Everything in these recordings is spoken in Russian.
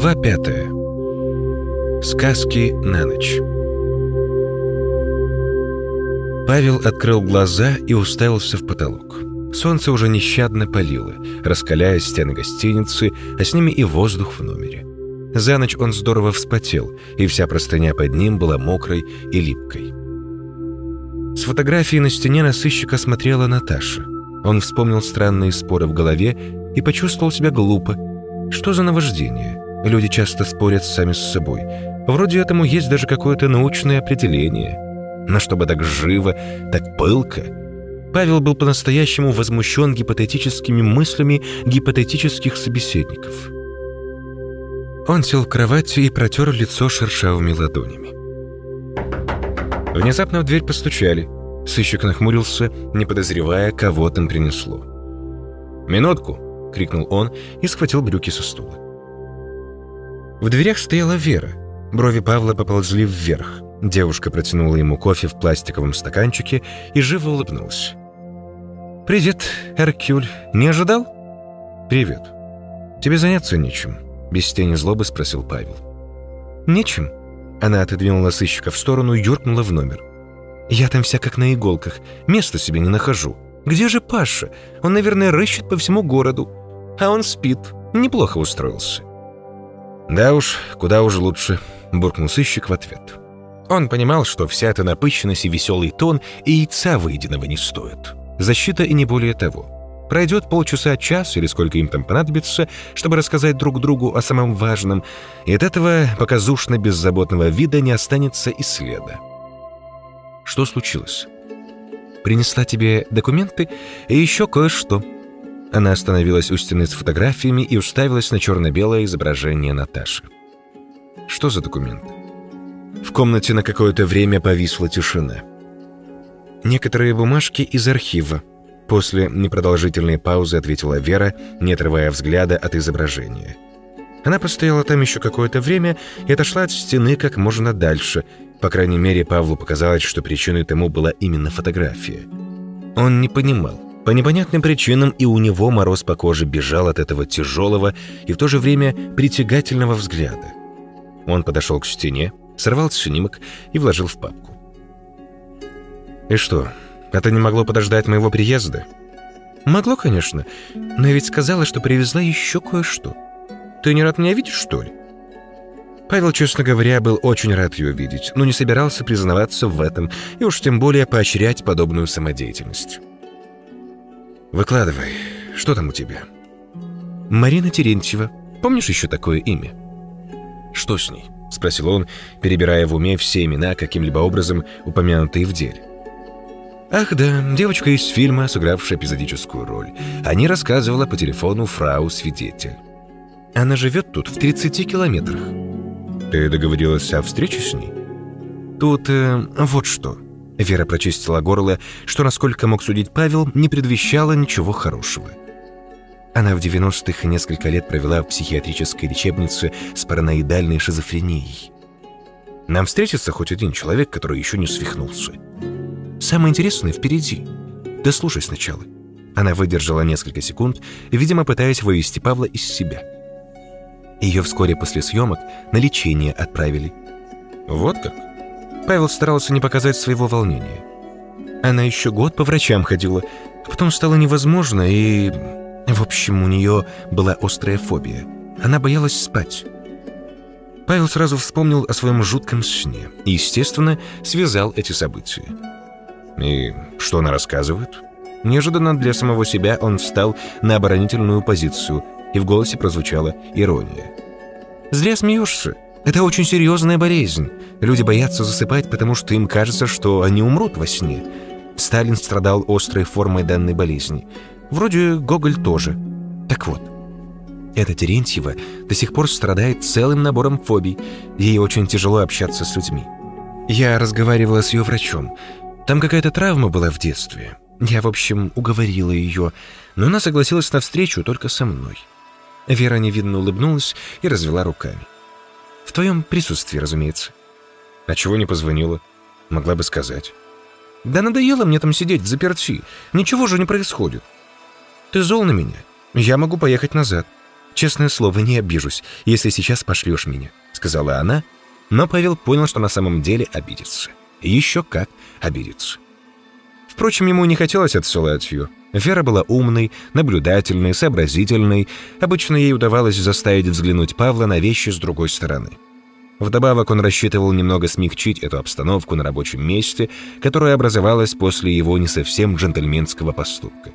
Глава пятая. Сказки на ночь. Павел открыл глаза и уставился в потолок. Солнце уже нещадно палило, раскаляя стены гостиницы, а с ними и воздух в номере. За ночь он здорово вспотел, и вся простыня под ним была мокрой и липкой. С фотографии на стене на смотрела Наташа. Он вспомнил странные споры в голове и почувствовал себя глупо. Что за наваждение? Люди часто спорят сами с собой. Вроде этому есть даже какое-то научное определение. Но чтобы так живо, так пылко... Павел был по-настоящему возмущен гипотетическими мыслями гипотетических собеседников. Он сел в кровати и протер лицо шершавыми ладонями. Внезапно в дверь постучали. Сыщик нахмурился, не подозревая, кого там принесло. «Минутку!» — крикнул он и схватил брюки со стула. В дверях стояла Вера. Брови Павла поползли вверх. Девушка протянула ему кофе в пластиковом стаканчике и живо улыбнулась. «Привет, Эркюль. Не ожидал?» «Привет. Тебе заняться нечем?» Без тени злобы спросил Павел. «Нечем?» Она отодвинула сыщика в сторону и юркнула в номер. «Я там вся как на иголках. Места себе не нахожу. Где же Паша? Он, наверное, рыщет по всему городу. А он спит. Неплохо устроился». «Да уж, куда уж лучше», — буркнул сыщик в ответ. Он понимал, что вся эта напыщенность и веселый тон и яйца выеденного не стоят. Защита и не более того. Пройдет полчаса, час или сколько им там понадобится, чтобы рассказать друг другу о самом важном, и от этого показушно-беззаботного вида не останется и следа. Что случилось? Принесла тебе документы и еще кое-что. Она остановилась у стены с фотографиями и уставилась на черно-белое изображение Наташи. Что за документы? В комнате на какое-то время повисла тишина. Некоторые бумажки из архива, После непродолжительной паузы ответила Вера, не отрывая взгляда от изображения. Она постояла там еще какое-то время и отошла от стены как можно дальше. По крайней мере, Павлу показалось, что причиной тому была именно фотография. Он не понимал. По непонятным причинам и у него мороз по коже бежал от этого тяжелого и в то же время притягательного взгляда. Он подошел к стене, сорвал снимок и вложил в папку. «И что, это не могло подождать моего приезда? Могло, конечно, но я ведь сказала, что привезла еще кое-что. Ты не рад меня видеть, что ли? Павел, честно говоря, был очень рад ее видеть, но не собирался признаваться в этом и уж тем более поощрять подобную самодеятельность. «Выкладывай, что там у тебя?» «Марина Терентьева. Помнишь еще такое имя?» «Что с ней?» — спросил он, перебирая в уме все имена, каким-либо образом упомянутые в деле. Ах да, девочка из фильма, сыгравшая эпизодическую роль. Они рассказывала по телефону фрау-свидетель. Она живет тут в 30 километрах. Ты договорилась о встрече с ней? Тут э, вот что. Вера прочистила горло, что, насколько мог судить Павел, не предвещало ничего хорошего. Она в 90-х несколько лет провела в психиатрической лечебнице с параноидальной шизофренией. Нам встретится хоть один человек, который еще не свихнулся. Самое интересное впереди. Да слушай сначала. Она выдержала несколько секунд, видимо, пытаясь вывести Павла из себя. Ее вскоре после съемок на лечение отправили. Вот как? Павел старался не показать своего волнения. Она еще год по врачам ходила, потом стало невозможно, и... В общем, у нее была острая фобия. Она боялась спать. Павел сразу вспомнил о своем жутком сне и, естественно, связал эти события. И что она рассказывает? Неожиданно для самого себя он встал на оборонительную позицию, и в голосе прозвучала ирония. «Зря смеешься. Это очень серьезная болезнь. Люди боятся засыпать, потому что им кажется, что они умрут во сне. Сталин страдал острой формой данной болезни. Вроде Гоголь тоже. Так вот, эта Терентьева до сих пор страдает целым набором фобий. Ей очень тяжело общаться с людьми. Я разговаривала с ее врачом. Там какая-то травма была в детстве. Я, в общем, уговорила ее, но она согласилась на встречу только со мной. Вера невинно улыбнулась и развела руками. В твоем присутствии, разумеется. А чего не позвонила? Могла бы сказать. Да надоело мне там сидеть в заперти. Ничего же не происходит. Ты зол на меня. Я могу поехать назад. «Честное слово, не обижусь, если сейчас пошлешь меня», — сказала она, но Павел понял, что на самом деле обидится. Еще как обидится. Впрочем, ему не хотелось отсылать ее. Вера была умной, наблюдательной, сообразительной. Обычно ей удавалось заставить взглянуть Павла на вещи с другой стороны. Вдобавок он рассчитывал немного смягчить эту обстановку на рабочем месте, которая образовалась после его не совсем джентльменского поступка.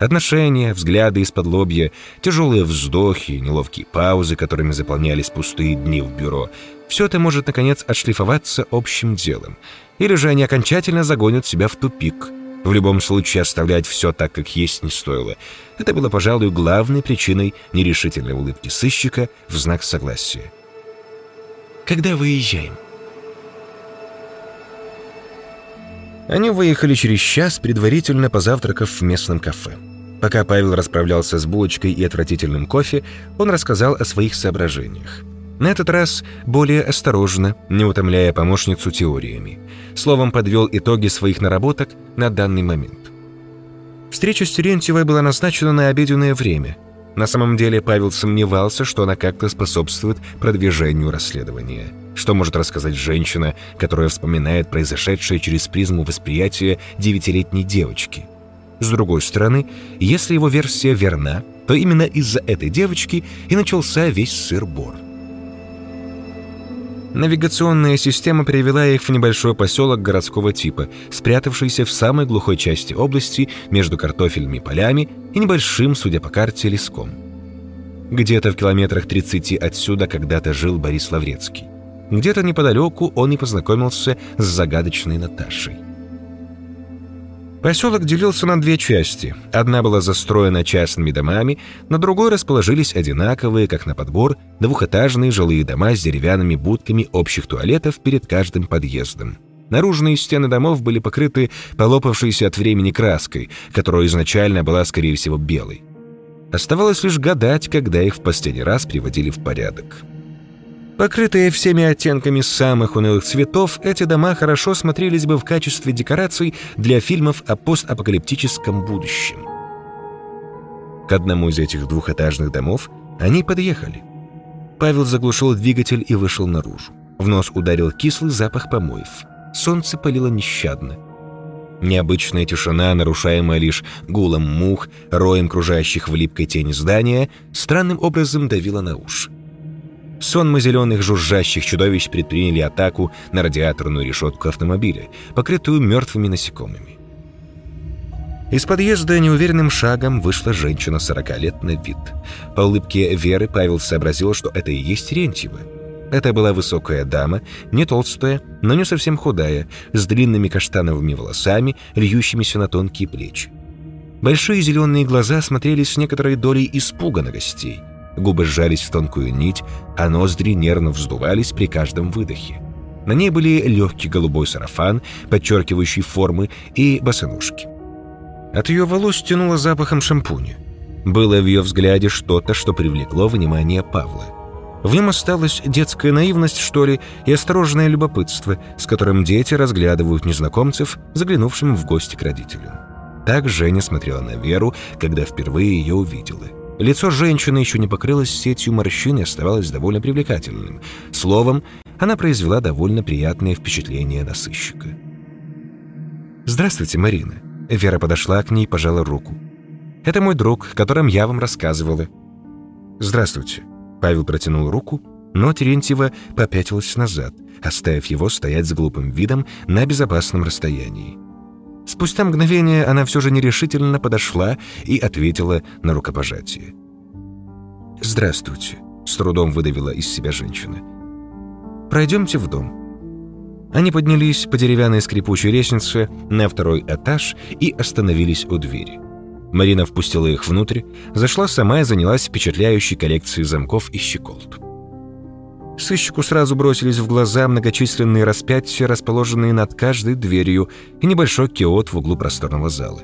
Отношения, взгляды из-под лобья, тяжелые вздохи, неловкие паузы, которыми заполнялись пустые дни в бюро — все это может, наконец, отшлифоваться общим делом. Или же они окончательно загонят себя в тупик. В любом случае, оставлять все так, как есть, не стоило. Это было, пожалуй, главной причиной нерешительной улыбки сыщика в знак согласия. «Когда выезжаем?» Они выехали через час, предварительно позавтракав в местном кафе. Пока Павел расправлялся с булочкой и отвратительным кофе, он рассказал о своих соображениях. На этот раз более осторожно, не утомляя помощницу теориями. Словом, подвел итоги своих наработок на данный момент. Встреча с Терентьевой была назначена на обеденное время. На самом деле Павел сомневался, что она как-то способствует продвижению расследования. Что может рассказать женщина, которая вспоминает произошедшее через призму восприятия девятилетней девочки? С другой стороны, если его версия верна, то именно из-за этой девочки и начался весь сыр-бор. Навигационная система привела их в небольшой поселок городского типа, спрятавшийся в самой глухой части области между картофельными полями и небольшим, судя по карте, леском. Где-то в километрах 30 отсюда когда-то жил Борис Лаврецкий. Где-то неподалеку он и познакомился с загадочной Наташей. Поселок делился на две части. Одна была застроена частными домами, на другой расположились одинаковые, как на подбор, двухэтажные жилые дома с деревянными будками общих туалетов перед каждым подъездом. Наружные стены домов были покрыты полопавшейся от времени краской, которая изначально была, скорее всего, белой. Оставалось лишь гадать, когда их в последний раз приводили в порядок. Покрытые всеми оттенками самых унылых цветов, эти дома хорошо смотрелись бы в качестве декораций для фильмов о постапокалиптическом будущем. К одному из этих двухэтажных домов они подъехали. Павел заглушил двигатель и вышел наружу. В нос ударил кислый запах помоев. Солнце палило нещадно. Необычная тишина, нарушаемая лишь гулом мух, роем кружащих в липкой тени здания, странным образом давила на уши. Сонмы зеленых жужжащих чудовищ предприняли атаку на радиаторную решетку автомобиля, покрытую мертвыми насекомыми. Из подъезда неуверенным шагом вышла женщина 40 лет на вид. По улыбке Веры Павел сообразил, что это и есть Рентьева. Это была высокая дама, не толстая, но не совсем худая, с длинными каштановыми волосами, льющимися на тонкие плечи. Большие зеленые глаза смотрели с некоторой долей испуга на гостей – Губы сжались в тонкую нить, а ноздри нервно вздувались при каждом выдохе. На ней были легкий голубой сарафан, подчеркивающий формы, и босоножки. От ее волос тянуло запахом шампуня. Было в ее взгляде что-то, что привлекло внимание Павла. В нем осталась детская наивность, что ли, и осторожное любопытство, с которым дети разглядывают незнакомцев, заглянувшим в гости к родителям. Так Женя смотрела на Веру, когда впервые ее увидела – Лицо женщины еще не покрылось сетью морщин и оставалось довольно привлекательным. Словом, она произвела довольно приятное впечатление на сыщика. «Здравствуйте, Марина». Вера подошла к ней и пожала руку. «Это мой друг, которым я вам рассказывала». «Здравствуйте». Павел протянул руку, но Терентьева попятилась назад, оставив его стоять с глупым видом на безопасном расстоянии. Спустя мгновение она все же нерешительно подошла и ответила на рукопожатие. «Здравствуйте», — с трудом выдавила из себя женщина. «Пройдемте в дом». Они поднялись по деревянной скрипучей лестнице на второй этаж и остановились у двери. Марина впустила их внутрь, зашла сама и занялась впечатляющей коллекцией замков и щеколд. Сыщику сразу бросились в глаза многочисленные распятия, расположенные над каждой дверью, и небольшой киот в углу просторного зала.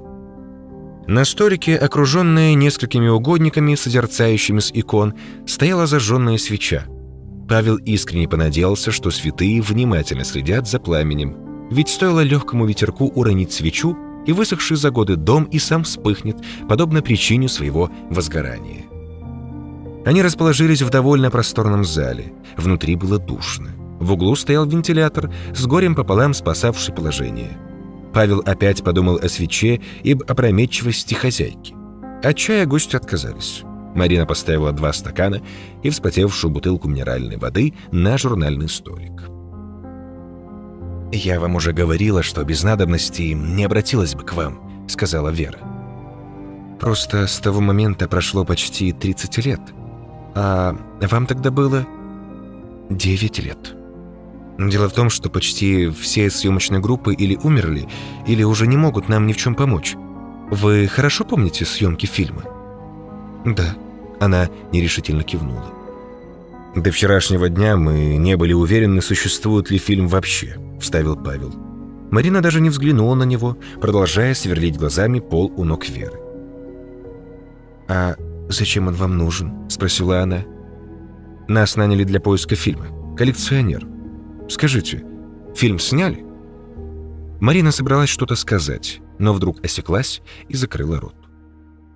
На столике, окруженная несколькими угодниками, созерцающими с икон, стояла зажженная свеча. Павел искренне понадеялся, что святые внимательно следят за пламенем, ведь стоило легкому ветерку уронить свечу, и высохший за годы дом и сам вспыхнет, подобно причине своего возгорания. Они расположились в довольно просторном зале. Внутри было душно. В углу стоял вентилятор, с горем пополам спасавший положение. Павел опять подумал о свече и об опрометчивости хозяйки. От чая гости отказались. Марина поставила два стакана и вспотевшую бутылку минеральной воды на журнальный столик. «Я вам уже говорила, что без надобности не обратилась бы к вам», — сказала Вера. «Просто с того момента прошло почти 30 лет. А вам тогда было 9 лет». Дело в том, что почти все съемочные группы или умерли, или уже не могут нам ни в чем помочь. Вы хорошо помните съемки фильма? Да. Она нерешительно кивнула. До вчерашнего дня мы не были уверены, существует ли фильм вообще, вставил Павел. Марина даже не взглянула на него, продолжая сверлить глазами пол у ног Веры. «А зачем он вам нужен?» – спросила она. «Нас наняли для поиска фильма. Коллекционер. Скажите, фильм сняли?» Марина собралась что-то сказать, но вдруг осеклась и закрыла рот.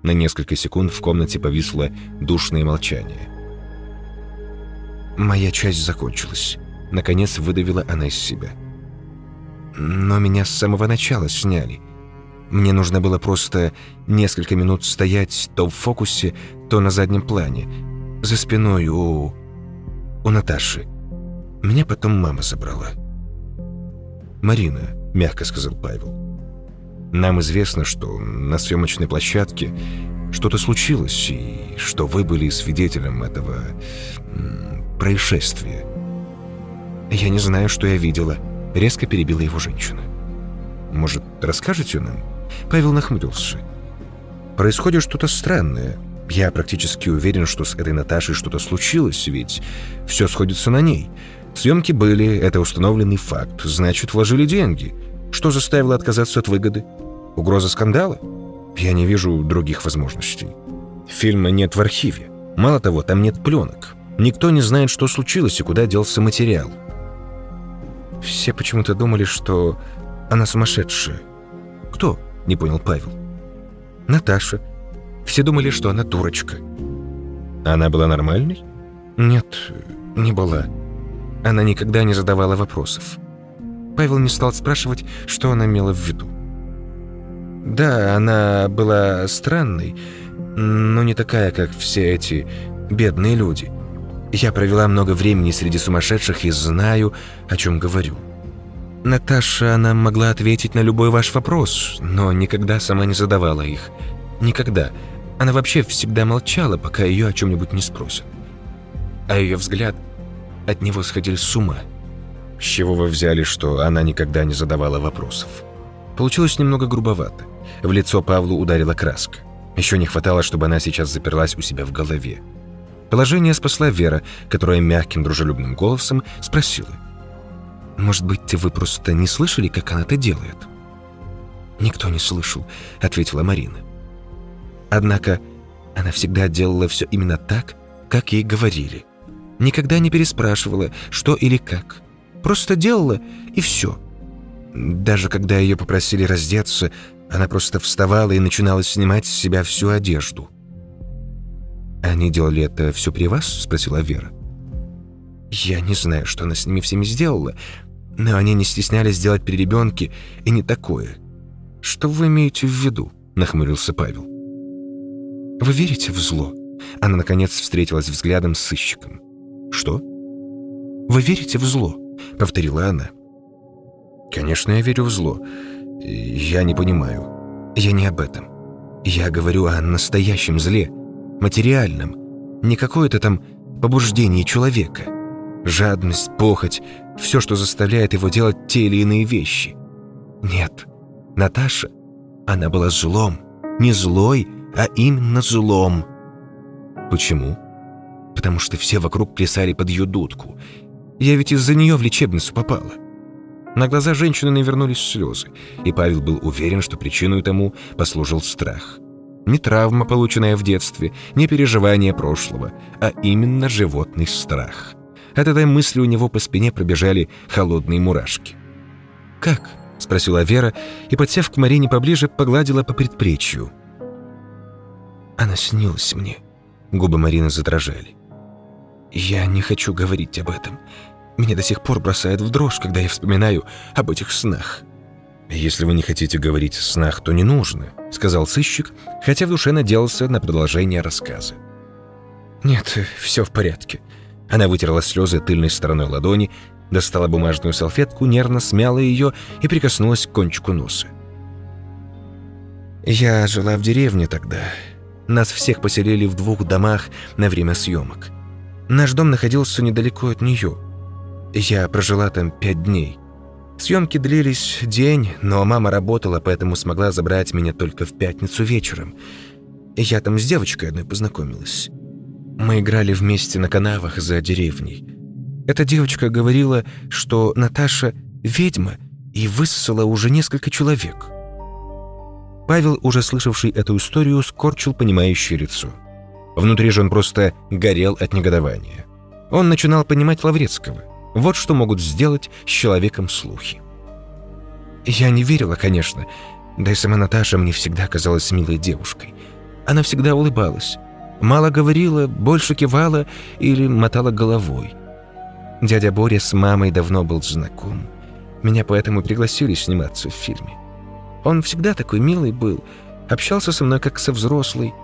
На несколько секунд в комнате повисло душное молчание. «Моя часть закончилась», — наконец выдавила она из себя. «Но меня с самого начала сняли. Мне нужно было просто несколько минут стоять то в фокусе, то на заднем плане, за спиной у... у Наташи. Меня потом мама забрала». «Марина», — мягко сказал Павел, — «нам известно, что на съемочной площадке что-то случилось, и что вы были свидетелем этого происшествия». «Я не знаю, что я видела», — резко перебила его женщина. «Может, расскажете нам?» Павел нахмурился. «Происходит что-то странное. Я практически уверен, что с этой Наташей что-то случилось, ведь все сходится на ней. Съемки были, это установленный факт, значит, вложили деньги. Что заставило отказаться от выгоды? Угроза скандала? Я не вижу других возможностей. Фильма нет в архиве. Мало того, там нет пленок. Никто не знает, что случилось и куда делся материал. Все почему-то думали, что она сумасшедшая. Кто? Не понял Павел. Наташа. Все думали, что она дурочка. Она была нормальной? Нет, не была. Она никогда не задавала вопросов. Павел не стал спрашивать, что она имела в виду. Да, она была странной, но не такая, как все эти бедные люди. Я провела много времени среди сумасшедших и знаю, о чем говорю. Наташа, она могла ответить на любой ваш вопрос, но никогда сама не задавала их. Никогда. Она вообще всегда молчала, пока ее о чем-нибудь не спросят. А ее взгляд от него сходили с ума. С чего вы взяли, что она никогда не задавала вопросов? Получилось немного грубовато. В лицо Павлу ударила краска. Еще не хватало, чтобы она сейчас заперлась у себя в голове. Положение спасла Вера, которая мягким дружелюбным голосом спросила. «Может быть, вы просто не слышали, как она это делает?» «Никто не слышал», — ответила Марина. Однако она всегда делала все именно так, как ей говорили. Никогда не переспрашивала, что или как. Просто делала, и все. Даже когда ее попросили раздеться, она просто вставала и начинала снимать с себя всю одежду. «Они делали это все при вас?» — спросила Вера. «Я не знаю, что она с ними всеми сделала, но они не стеснялись делать при ребенке и не такое. Что вы имеете в виду?» — нахмурился Павел. «Вы верите в зло?» Она, наконец, встретилась взглядом с сыщиком. «Что?» «Вы верите в зло?» — повторила она. «Конечно, я верю в зло. Я не понимаю. Я не об этом. Я говорю о настоящем зле, материальном, не какое-то там побуждение человека. Жадность, похоть, все, что заставляет его делать те или иные вещи. Нет, Наташа, она была злом. Не злой, а именно злом. Почему? потому что все вокруг плясали под ее дудку. Я ведь из-за нее в лечебницу попала. На глаза женщины навернулись слезы, и Павел был уверен, что причиной тому послужил страх. Не травма, полученная в детстве, не переживание прошлого, а именно животный страх. От этой мысли у него по спине пробежали холодные мурашки. «Как?» — спросила Вера, и, подсев к Марине поближе, погладила по предплечью. «Она снилась мне», Губы Марины задрожали. «Я не хочу говорить об этом. Меня до сих пор бросает в дрожь, когда я вспоминаю об этих снах». «Если вы не хотите говорить о снах, то не нужно», — сказал сыщик, хотя в душе надеялся на продолжение рассказа. «Нет, все в порядке». Она вытерла слезы тыльной стороной ладони, достала бумажную салфетку, нервно смяла ее и прикоснулась к кончику носа. «Я жила в деревне тогда. Нас всех поселили в двух домах на время съемок. Наш дом находился недалеко от нее. Я прожила там пять дней. Съемки длились день, но мама работала, поэтому смогла забрать меня только в пятницу вечером. Я там с девочкой одной познакомилась. Мы играли вместе на канавах за деревней. Эта девочка говорила, что Наташа ведьма и высосала уже несколько человек. Павел, уже слышавший эту историю, скорчил понимающее лицо. Внутри же он просто горел от негодования. Он начинал понимать Лаврецкого. Вот что могут сделать с человеком слухи. Я не верила, конечно, да и сама Наташа мне всегда казалась милой девушкой. Она всегда улыбалась. Мало говорила, больше кивала или мотала головой. Дядя Боря с мамой давно был знаком. Меня поэтому пригласили сниматься в фильме. Он всегда такой милый был, общался со мной как со взрослой.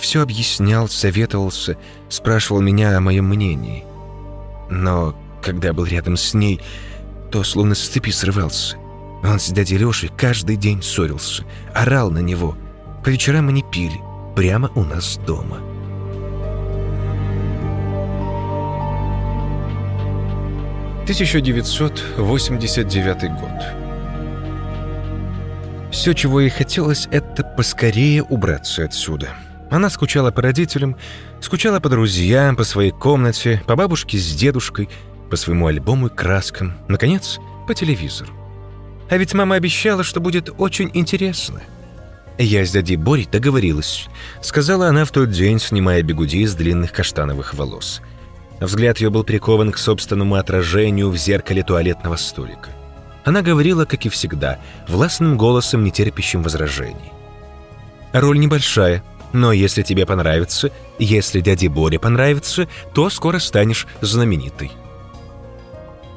Все объяснял, советовался, спрашивал меня о моем мнении. Но когда был рядом с ней, то словно с цепи срывался. Он с дядей Лешей каждый день ссорился, орал на него. По вечерам они пили, прямо у нас дома. «1989 год». Все, чего ей хотелось, это поскорее убраться отсюда. Она скучала по родителям, скучала по друзьям, по своей комнате, по бабушке с дедушкой, по своему альбому и краскам, наконец, по телевизору. А ведь мама обещала, что будет очень интересно. Я с дядей Борей договорилась, сказала она в тот день, снимая бегуди из длинных каштановых волос. Взгляд ее был прикован к собственному отражению в зеркале туалетного столика. Она говорила, как и всегда, властным голосом, не терпящим возражений. «Роль небольшая, но если тебе понравится, если дяде Боре понравится, то скоро станешь знаменитой».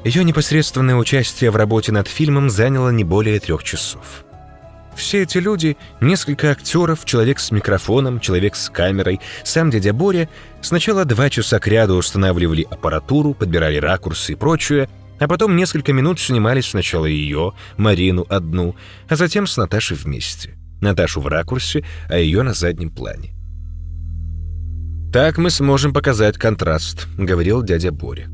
Ее непосредственное участие в работе над фильмом заняло не более трех часов. Все эти люди, несколько актеров, человек с микрофоном, человек с камерой, сам дядя Боря, сначала два часа кряду устанавливали аппаратуру, подбирали ракурсы и прочее, а потом несколько минут снимались сначала ее, Марину одну, а затем с Наташей вместе. Наташу в ракурсе, а ее на заднем плане. «Так мы сможем показать контраст», — говорил дядя Боря.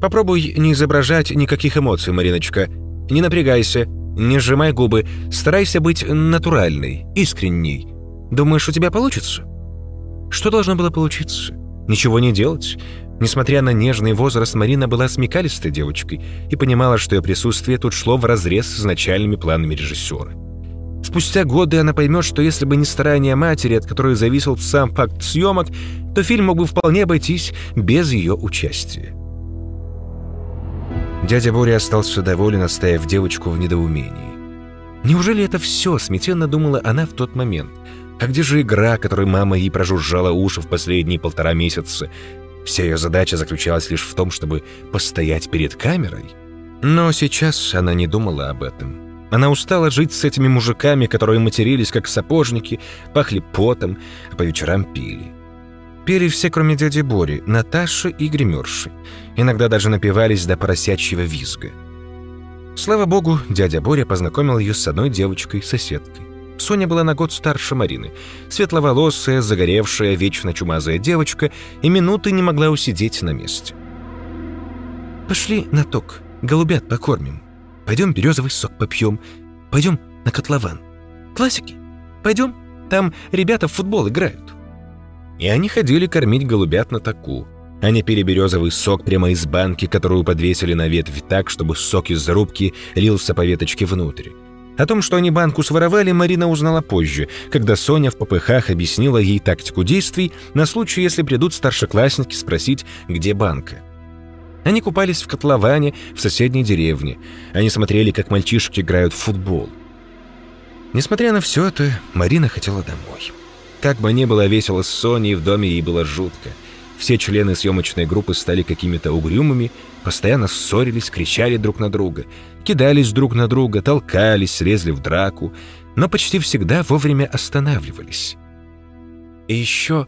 Попробуй не изображать никаких эмоций, Мариночка. Не напрягайся, не сжимай губы, старайся быть натуральной, искренней. Думаешь, у тебя получится? Что должно было получиться? Ничего не делать. Несмотря на нежный возраст, Марина была смекалистой девочкой и понимала, что ее присутствие тут шло вразрез с начальными планами режиссера. Спустя годы она поймет, что если бы не старания матери, от которой зависел сам факт съемок, то фильм мог бы вполне обойтись без ее участия. Дядя Боря остался доволен, оставив девочку в недоумении. Неужели это все, смятенно думала она в тот момент? А где же игра, которой мама ей прожужжала уши в последние полтора месяца? Вся ее задача заключалась лишь в том, чтобы постоять перед камерой? Но сейчас она не думала об этом. Она устала жить с этими мужиками, которые матерились как сапожники, пахли потом, а по вечерам пили. Пели все, кроме дяди Бори, Наташи и гримерши. Иногда даже напивались до поросячьего визга. Слава богу, дядя Боря познакомил ее с одной девочкой-соседкой. Соня была на год старше Марины. Светловолосая, загоревшая, вечно чумазая девочка и минуты не могла усидеть на месте. «Пошли на ток, голубят покормим. Пойдем березовый сок попьем. Пойдем на котлован. Классики. Пойдем, там ребята в футбол играют». И они ходили кормить голубят на таку. Они пили березовый сок прямо из банки, которую подвесили на ветвь так, чтобы сок из зарубки лился по веточке внутрь. О том, что они банку своровали, Марина узнала позже, когда Соня в попыхах объяснила ей тактику действий на случай, если придут старшеклассники спросить, где банка. Они купались в котловане в соседней деревне. Они смотрели, как мальчишки играют в футбол. Несмотря на все это, Марина хотела домой. Как бы ни было весело с Соней, в доме ей было жутко. Все члены съемочной группы стали какими-то угрюмыми, постоянно ссорились, кричали друг на друга, кидались друг на друга, толкались, лезли в драку, но почти всегда вовремя останавливались. И еще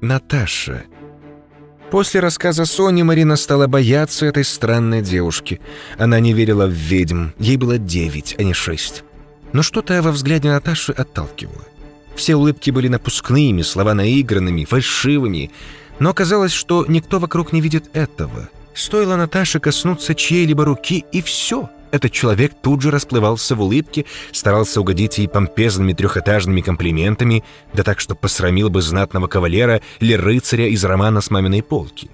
Наташа. После рассказа Сони Марина стала бояться этой странной девушки. Она не верила в ведьм, ей было девять, а не шесть. Но что-то во взгляде Наташи отталкивало. Все улыбки были напускными, слова наигранными, фальшивыми, но казалось, что никто вокруг не видит этого. Стоило Наташе коснуться чьей-либо руки, и все. Этот человек тут же расплывался в улыбке, старался угодить ей помпезными трехэтажными комплиментами, да так, что посрамил бы знатного кавалера или рыцаря из романа с маминой полки.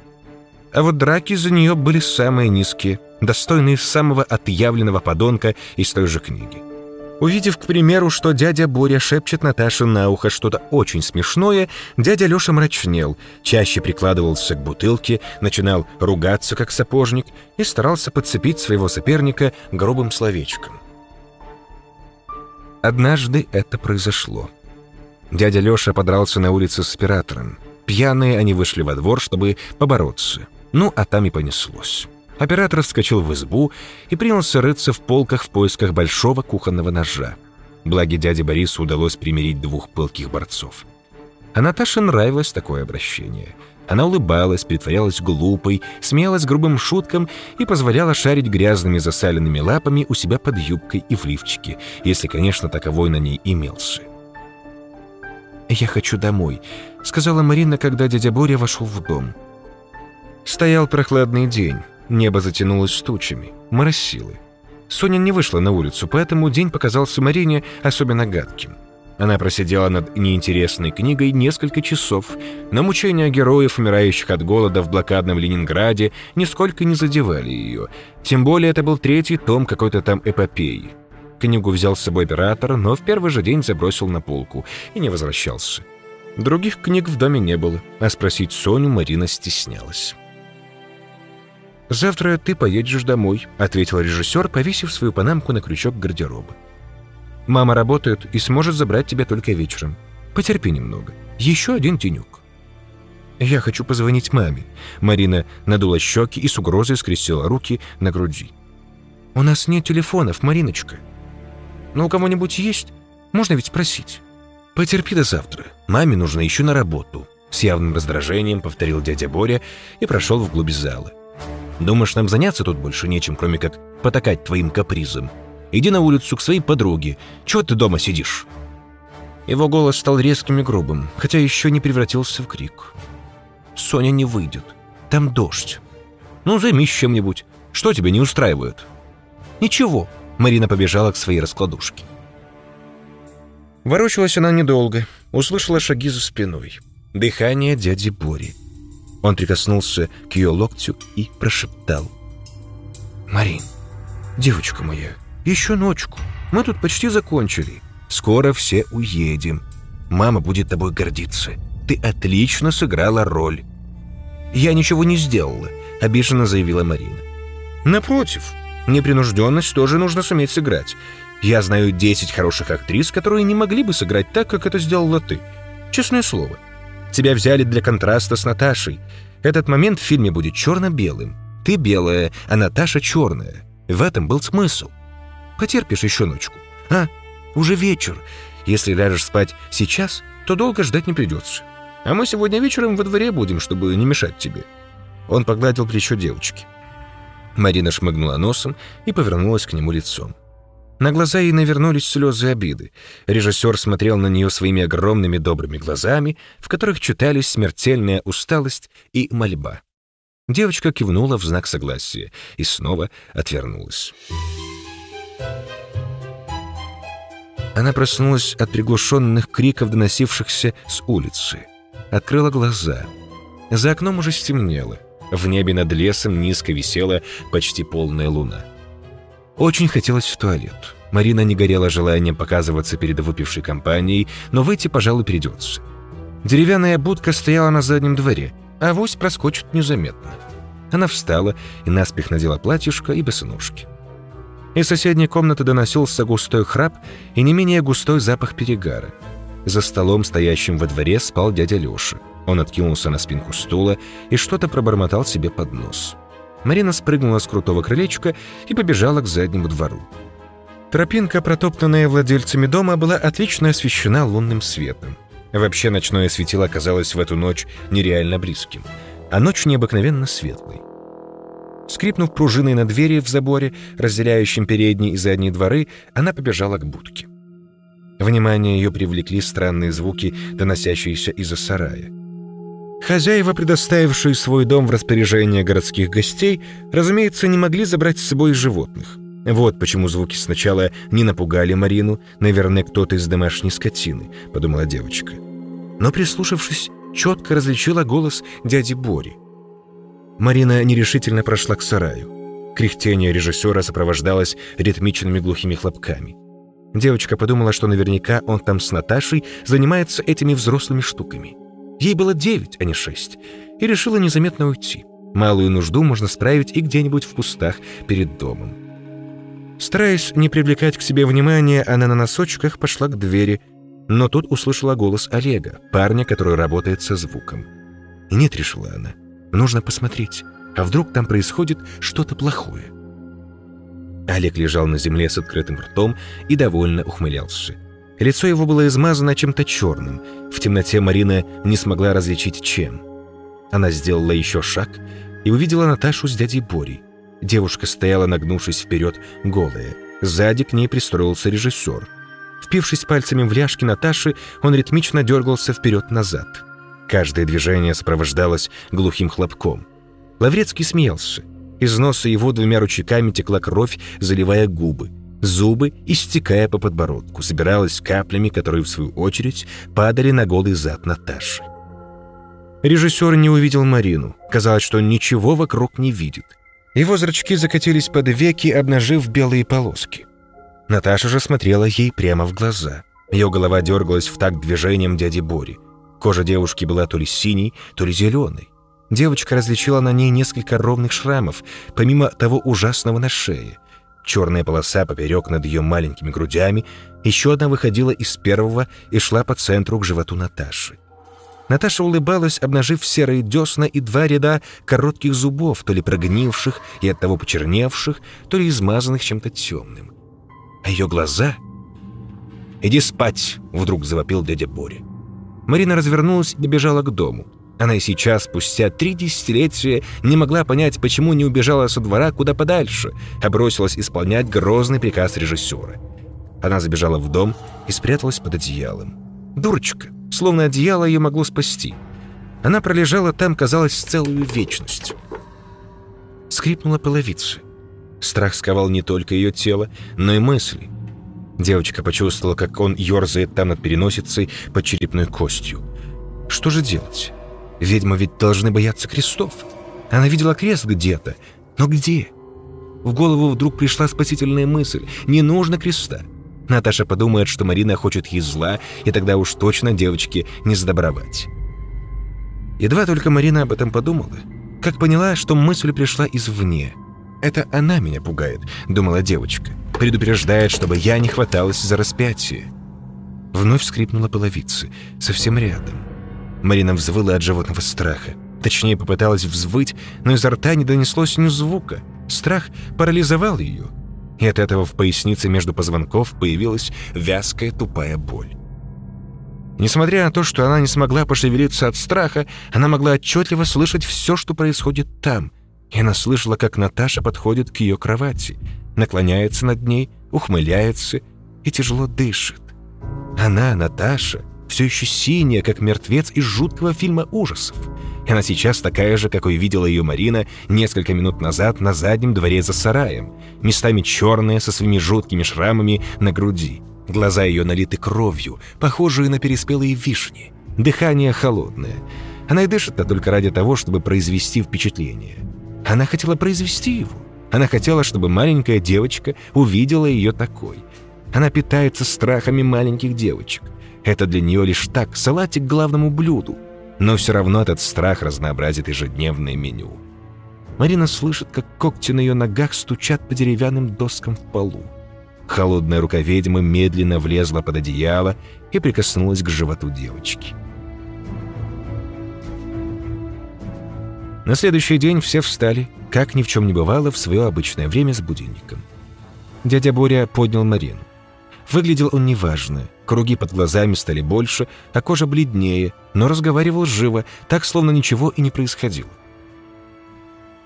А вот драки за нее были самые низкие, достойные самого отъявленного подонка из той же книги. Увидев, к примеру, что дядя Боря шепчет Наташе на ухо что-то очень смешное, дядя Леша мрачнел, чаще прикладывался к бутылке, начинал ругаться, как сапожник, и старался подцепить своего соперника грубым словечком. Однажды это произошло. Дядя Леша подрался на улице с оператором. Пьяные они вышли во двор, чтобы побороться. Ну, а там и понеслось. Оператор вскочил в избу и принялся рыться в полках в поисках большого кухонного ножа. Благи дяде Борису удалось примирить двух пылких борцов. А Наташе нравилось такое обращение. Она улыбалась, притворялась глупой, смеялась грубым шуткам и позволяла шарить грязными засаленными лапами у себя под юбкой и в лифчике, если, конечно, таковой на ней имелся. «Я хочу домой», — сказала Марина, когда дядя Боря вошел в дом. Стоял прохладный день. Небо затянулось тучами, моросило. Соня не вышла на улицу, поэтому день показался Марине особенно гадким. Она просидела над неинтересной книгой несколько часов, но мучения героев, умирающих от голода в блокадном Ленинграде, нисколько не задевали ее. Тем более это был третий том какой-то там эпопеи. Книгу взял с собой оператор, но в первый же день забросил на полку и не возвращался. Других книг в доме не было, а спросить Соню Марина стеснялась. «Завтра ты поедешь домой», — ответил режиссер, повесив свою панамку на крючок гардероба. «Мама работает и сможет забрать тебя только вечером. Потерпи немного. Еще один тенек». «Я хочу позвонить маме». Марина надула щеки и с угрозой скрестила руки на груди. «У нас нет телефонов, Мариночка». «Но у кого-нибудь есть? Можно ведь спросить». «Потерпи до завтра. Маме нужно еще на работу», — с явным раздражением повторил дядя Боря и прошел вглубь зала. Думаешь, нам заняться тут больше нечем, кроме как потакать твоим капризом? Иди на улицу к своей подруге. Чего ты дома сидишь?» Его голос стал резким и грубым, хотя еще не превратился в крик. «Соня не выйдет. Там дождь. Ну, займись чем-нибудь. Что тебя не устраивает?» «Ничего», — Марина побежала к своей раскладушке. Ворочалась она недолго, услышала шаги за спиной. Дыхание дяди Бори. Он прикоснулся к ее локтю и прошептал. «Марин, девочка моя, еще ночку. Мы тут почти закончили. Скоро все уедем. Мама будет тобой гордиться. Ты отлично сыграла роль». «Я ничего не сделала», — обиженно заявила Марина. «Напротив, непринужденность тоже нужно суметь сыграть. Я знаю 10 хороших актрис, которые не могли бы сыграть так, как это сделала ты. Честное слово». Тебя взяли для контраста с Наташей. Этот момент в фильме будет черно-белым. Ты белая, а Наташа черная. В этом был смысл. Потерпишь еще ночку. А, уже вечер. Если ляжешь спать сейчас, то долго ждать не придется. А мы сегодня вечером во дворе будем, чтобы не мешать тебе». Он погладил плечо девочки. Марина шмыгнула носом и повернулась к нему лицом. На глаза ей навернулись слезы обиды. Режиссер смотрел на нее своими огромными добрыми глазами, в которых читались смертельная усталость и мольба. Девочка кивнула в знак согласия и снова отвернулась. Она проснулась от приглушенных криков, доносившихся с улицы. Открыла глаза. За окном уже стемнело. В небе над лесом низко висела почти полная луна. Очень хотелось в туалет. Марина не горела желанием показываться перед выпившей компанией, но выйти, пожалуй, придется. Деревянная будка стояла на заднем дворе, а вось проскочит незаметно. Она встала и наспех надела платьишко и босоножки. Из соседней комнаты доносился густой храп и не менее густой запах перегара. За столом, стоящим во дворе, спал дядя Лёша. Он откинулся на спинку стула и что-то пробормотал себе под нос. Марина спрыгнула с крутого крылечка и побежала к заднему двору. Тропинка, протоптанная владельцами дома, была отлично освещена лунным светом. Вообще ночное светило казалось в эту ночь нереально близким, а ночь необыкновенно светлой. Скрипнув пружиной на двери в заборе, разделяющем передние и задние дворы, она побежала к будке. Внимание ее привлекли странные звуки, доносящиеся из-за сарая. Хозяева, предоставившие свой дом в распоряжение городских гостей, разумеется, не могли забрать с собой животных. Вот почему звуки сначала не напугали Марину, наверное, кто-то из домашней скотины, подумала девочка. Но прислушавшись, четко различила голос дяди Бори. Марина нерешительно прошла к сараю. Кряхтение режиссера сопровождалось ритмичными глухими хлопками. Девочка подумала, что наверняка он там с Наташей занимается этими взрослыми штуками. Ей было девять, а не шесть, и решила незаметно уйти. Малую нужду можно справить и где-нибудь в кустах перед домом. Стараясь не привлекать к себе внимания, она на носочках пошла к двери, но тут услышала голос Олега, парня, который работает со звуком. «Нет», — решила она, — «нужно посмотреть, а вдруг там происходит что-то плохое». Олег лежал на земле с открытым ртом и довольно ухмылялся. Лицо его было измазано чем-то черным. В темноте Марина не смогла различить, чем. Она сделала еще шаг и увидела Наташу с дядей Борей. Девушка стояла, нагнувшись вперед, голая. Сзади к ней пристроился режиссер. Впившись пальцами в ляжки Наташи, он ритмично дергался вперед-назад. Каждое движение сопровождалось глухим хлопком. Лаврецкий смеялся. Из носа его двумя ручейками текла кровь, заливая губы. Зубы, истекая по подбородку, собиралась каплями, которые, в свою очередь, падали на голый зад Наташи. Режиссер не увидел Марину. Казалось, что он ничего вокруг не видит. Его зрачки закатились под веки, обнажив белые полоски. Наташа же смотрела ей прямо в глаза. Ее голова дергалась в такт движением дяди Бори. Кожа девушки была то ли синей, то ли зеленой. Девочка различила на ней несколько ровных шрамов, помимо того ужасного на шее. Черная полоса поперек над ее маленькими грудями, еще одна выходила из первого и шла по центру к животу Наташи. Наташа улыбалась, обнажив серые десна и два ряда коротких зубов, то ли прогнивших и оттого почерневших, то ли измазанных чем-то темным. А ее глаза... «Иди спать!» — вдруг завопил дядя Боря. Марина развернулась и добежала к дому. Она и сейчас, спустя три десятилетия, не могла понять, почему не убежала со двора куда подальше, а бросилась исполнять грозный приказ режиссера. Она забежала в дом и спряталась под одеялом. Дурочка! словно одеяло ее могло спасти. Она пролежала там, казалось, целую вечность. Скрипнула половица. Страх сковал не только ее тело, но и мысли. Девочка почувствовала, как он ерзает там над переносицей под черепной костью. Что же делать? Ведьмы ведь должны бояться крестов. Она видела крест где-то, но где? В голову вдруг пришла спасительная мысль. Не нужно креста. Наташа подумает, что Марина хочет ей зла, и тогда уж точно девочке не сдобровать. Едва только Марина об этом подумала, как поняла, что мысль пришла извне. «Это она меня пугает», — думала девочка. «Предупреждает, чтобы я не хваталась за распятие». Вновь скрипнула половицы, совсем рядом. Марина взвыла от животного страха. Точнее, попыталась взвыть, но изо рта не донеслось ни звука. Страх парализовал ее — и от этого в пояснице между позвонков появилась вязкая тупая боль. Несмотря на то, что она не смогла пошевелиться от страха, она могла отчетливо слышать все, что происходит там. И она слышала, как Наташа подходит к ее кровати, наклоняется над ней, ухмыляется и тяжело дышит. Она, Наташа, все еще синяя, как мертвец из жуткого фильма ужасов. И она сейчас такая же, какой видела ее Марина несколько минут назад на заднем дворе за сараем, местами черная, со своими жуткими шрамами на груди. Глаза ее налиты кровью, похожие на переспелые вишни. Дыхание холодное. Она и дышит-то только ради того, чтобы произвести впечатление. Она хотела произвести его. Она хотела, чтобы маленькая девочка увидела ее такой. Она питается страхами маленьких девочек. Это для нее лишь так, салатик к главному блюду. Но все равно этот страх разнообразит ежедневное меню. Марина слышит, как когти на ее ногах стучат по деревянным доскам в полу. Холодная рука ведьмы медленно влезла под одеяло и прикоснулась к животу девочки. На следующий день все встали, как ни в чем не бывало, в свое обычное время с будильником. Дядя Боря поднял Марину. Выглядел он неважно, круги под глазами стали больше, а кожа бледнее, но разговаривал живо, так, словно ничего и не происходило.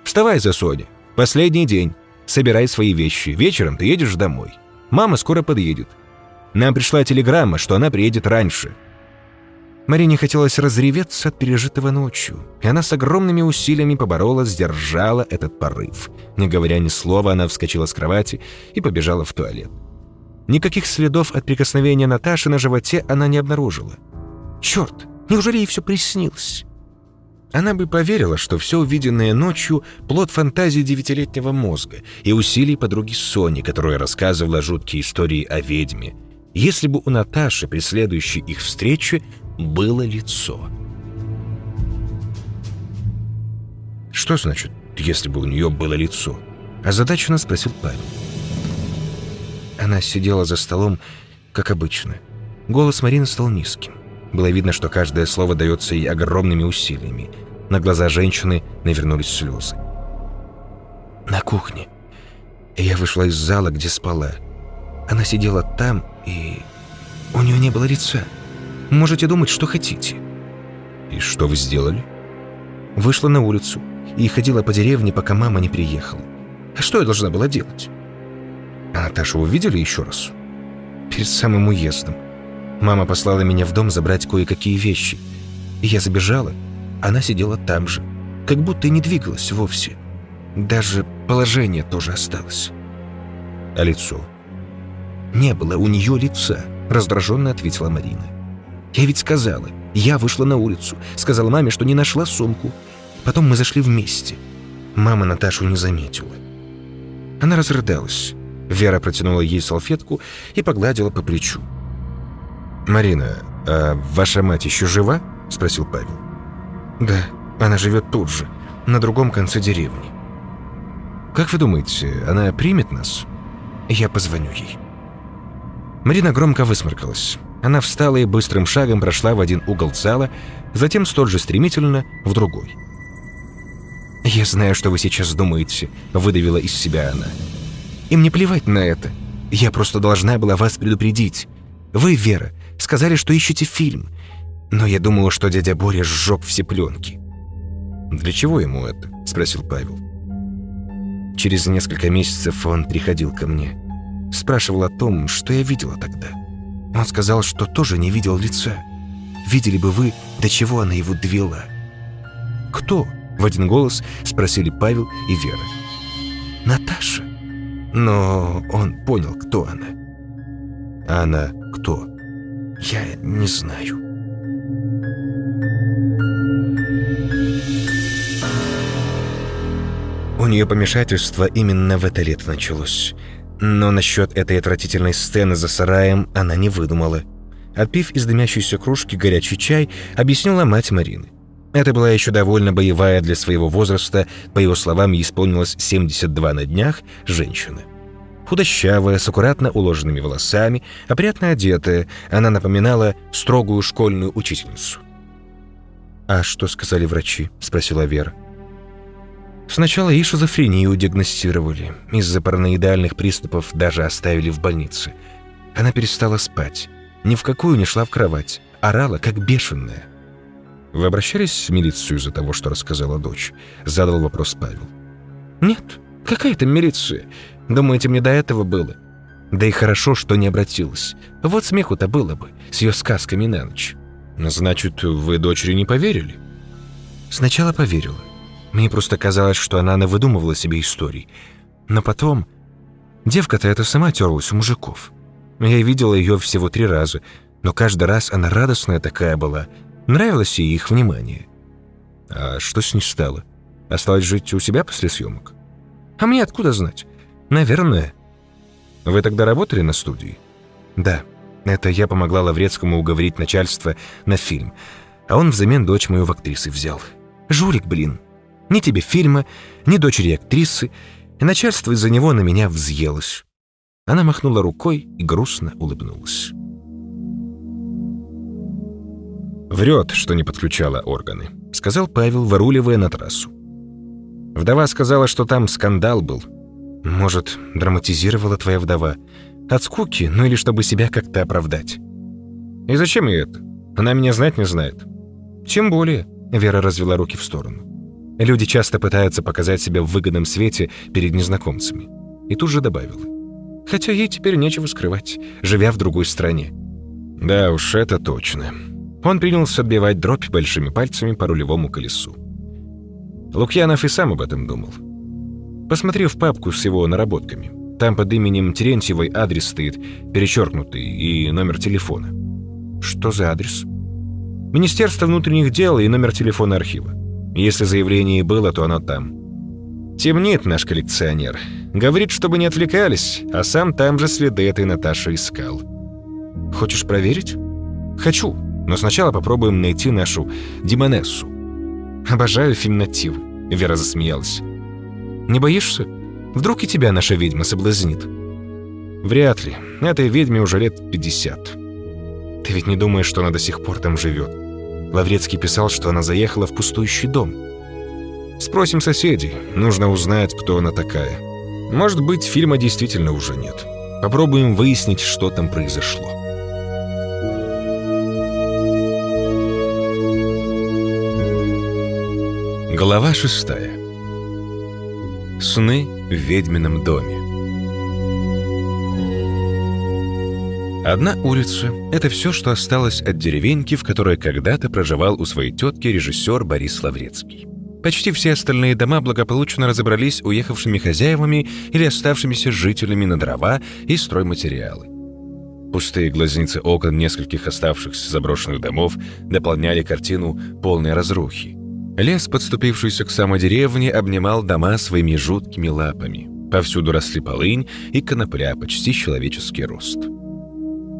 «Вставай за Соня. Последний день. Собирай свои вещи. Вечером ты едешь домой. Мама скоро подъедет. Нам пришла телеграмма, что она приедет раньше». Марине хотелось разреветься от пережитого ночью, и она с огромными усилиями поборола, сдержала этот порыв. Не говоря ни слова, она вскочила с кровати и побежала в туалет. Никаких следов от прикосновения Наташи на животе она не обнаружила. Черт, неужели ей все приснилось? Она бы поверила, что все увиденное ночью – плод фантазии девятилетнего мозга и усилий подруги Сони, которая рассказывала жуткие истории о ведьме, если бы у Наташи при следующей их встрече было лицо. «Что значит, если бы у нее было лицо?» – озадаченно спросил Павел. Она сидела за столом, как обычно. Голос Марины стал низким. Было видно, что каждое слово дается ей огромными усилиями. На глаза женщины навернулись слезы. На кухне. Я вышла из зала, где спала. Она сидела там, и у нее не было лица. Можете думать, что хотите. И что вы сделали? Вышла на улицу и ходила по деревне, пока мама не приехала. А что я должна была делать? А Наташу увидели еще раз? Перед самым уездом. Мама послала меня в дом забрать кое-какие вещи. И я забежала. Она сидела там же. Как будто и не двигалась вовсе. Даже положение тоже осталось. А лицо? Не было у нее лица, раздраженно ответила Марина. Я ведь сказала, я вышла на улицу, сказала маме, что не нашла сумку. Потом мы зашли вместе. Мама Наташу не заметила. Она разрыдалась. Вера протянула ей салфетку и погладила по плечу. «Марина, а ваша мать еще жива?» – спросил Павел. «Да, она живет тут же, на другом конце деревни». «Как вы думаете, она примет нас?» «Я позвоню ей». Марина громко высморкалась. Она встала и быстрым шагом прошла в один угол зала, затем столь же стремительно в другой. «Я знаю, что вы сейчас думаете», — выдавила из себя она. Им не плевать на это. Я просто должна была вас предупредить. Вы, Вера, сказали, что ищете фильм. Но я думала, что дядя Боря сжег все пленки. «Для чего ему это?» – спросил Павел. Через несколько месяцев он приходил ко мне. Спрашивал о том, что я видела тогда. Он сказал, что тоже не видел лица. Видели бы вы, до чего она его довела. «Кто?» – в один голос спросили Павел и Вера. «Наташа». Но он понял, кто она. Она кто? Я не знаю. У нее помешательство именно в это лето началось. Но насчет этой отвратительной сцены за сараем она не выдумала. Отпив из дымящейся кружки горячий чай, объяснила мать Марины. Это была еще довольно боевая для своего возраста, по его словам, ей исполнилось 72 на днях, женщина. Худощавая, с аккуратно уложенными волосами, опрятно одетая, она напоминала строгую школьную учительницу. «А что сказали врачи?» – спросила Вера. Сначала ей шизофрению диагностировали. Из-за параноидальных приступов даже оставили в больнице. Она перестала спать. Ни в какую не шла в кровать. Орала, как бешеная. «Вы обращались в милицию из-за того, что рассказала дочь?» Задал вопрос Павел. «Нет, какая там милиция? Думаете, мне до этого было? Да и хорошо, что не обратилась. Вот смеху-то было бы, с ее сказками на ночь». «Значит, вы дочери не поверили?» «Сначала поверила. Мне просто казалось, что она навыдумывала себе историй. Но потом... Девка-то эта сама терлась у мужиков. Я видела ее всего три раза, но каждый раз она радостная такая была — Нравилось ей их внимание. А что с ней стало? Осталось жить у себя после съемок? А мне откуда знать? Наверное. Вы тогда работали на студии? Да. Это я помогла Лаврецкому уговорить начальство на фильм. А он взамен дочь мою в актрисы взял. Жулик, блин. Ни тебе фильма, ни дочери актрисы. И начальство из-за него на меня взъелось. Она махнула рукой и грустно улыбнулась. «Врет, что не подключала органы», — сказал Павел, выруливая на трассу. Вдова сказала, что там скандал был. Может, драматизировала твоя вдова? От скуки, ну или чтобы себя как-то оправдать. И зачем ей это? Она меня знать не знает. Тем более, Вера развела руки в сторону. Люди часто пытаются показать себя в выгодном свете перед незнакомцами. И тут же добавила. Хотя ей теперь нечего скрывать, живя в другой стране. Да уж, это точно. Он принялся отбивать дробь большими пальцами по рулевому колесу. Лукьянов и сам об этом думал. Посмотри в папку с его наработками. Там под именем Терентьевой адрес стоит, перечеркнутый, и номер телефона. Что за адрес? Министерство внутренних дел и номер телефона архива. Если заявление было, то оно там. Темнит наш коллекционер. Говорит, чтобы не отвлекались, а сам там же следы этой Наташи искал. Хочешь проверить? Хочу, но сначала попробуем найти нашу Димонессу. Обожаю феминативы, Вера засмеялась. Не боишься? Вдруг и тебя наша ведьма соблазнит? Вряд ли. Этой ведьме уже лет 50. Ты ведь не думаешь, что она до сих пор там живет? Лаврецкий писал, что она заехала в пустующий дом. Спросим соседей. Нужно узнать, кто она такая. Может быть, фильма действительно уже нет. Попробуем выяснить, что там произошло. Глава шестая. Сны в ведьмином доме. Одна улица — это все, что осталось от деревеньки, в которой когда-то проживал у своей тетки режиссер Борис Лаврецкий. Почти все остальные дома благополучно разобрались уехавшими хозяевами или оставшимися жителями на дрова и стройматериалы. Пустые глазницы окон нескольких оставшихся заброшенных домов дополняли картину полной разрухи. Лес, подступившийся к самой деревне, обнимал дома своими жуткими лапами. Повсюду росли полынь и конопля, почти человеческий рост.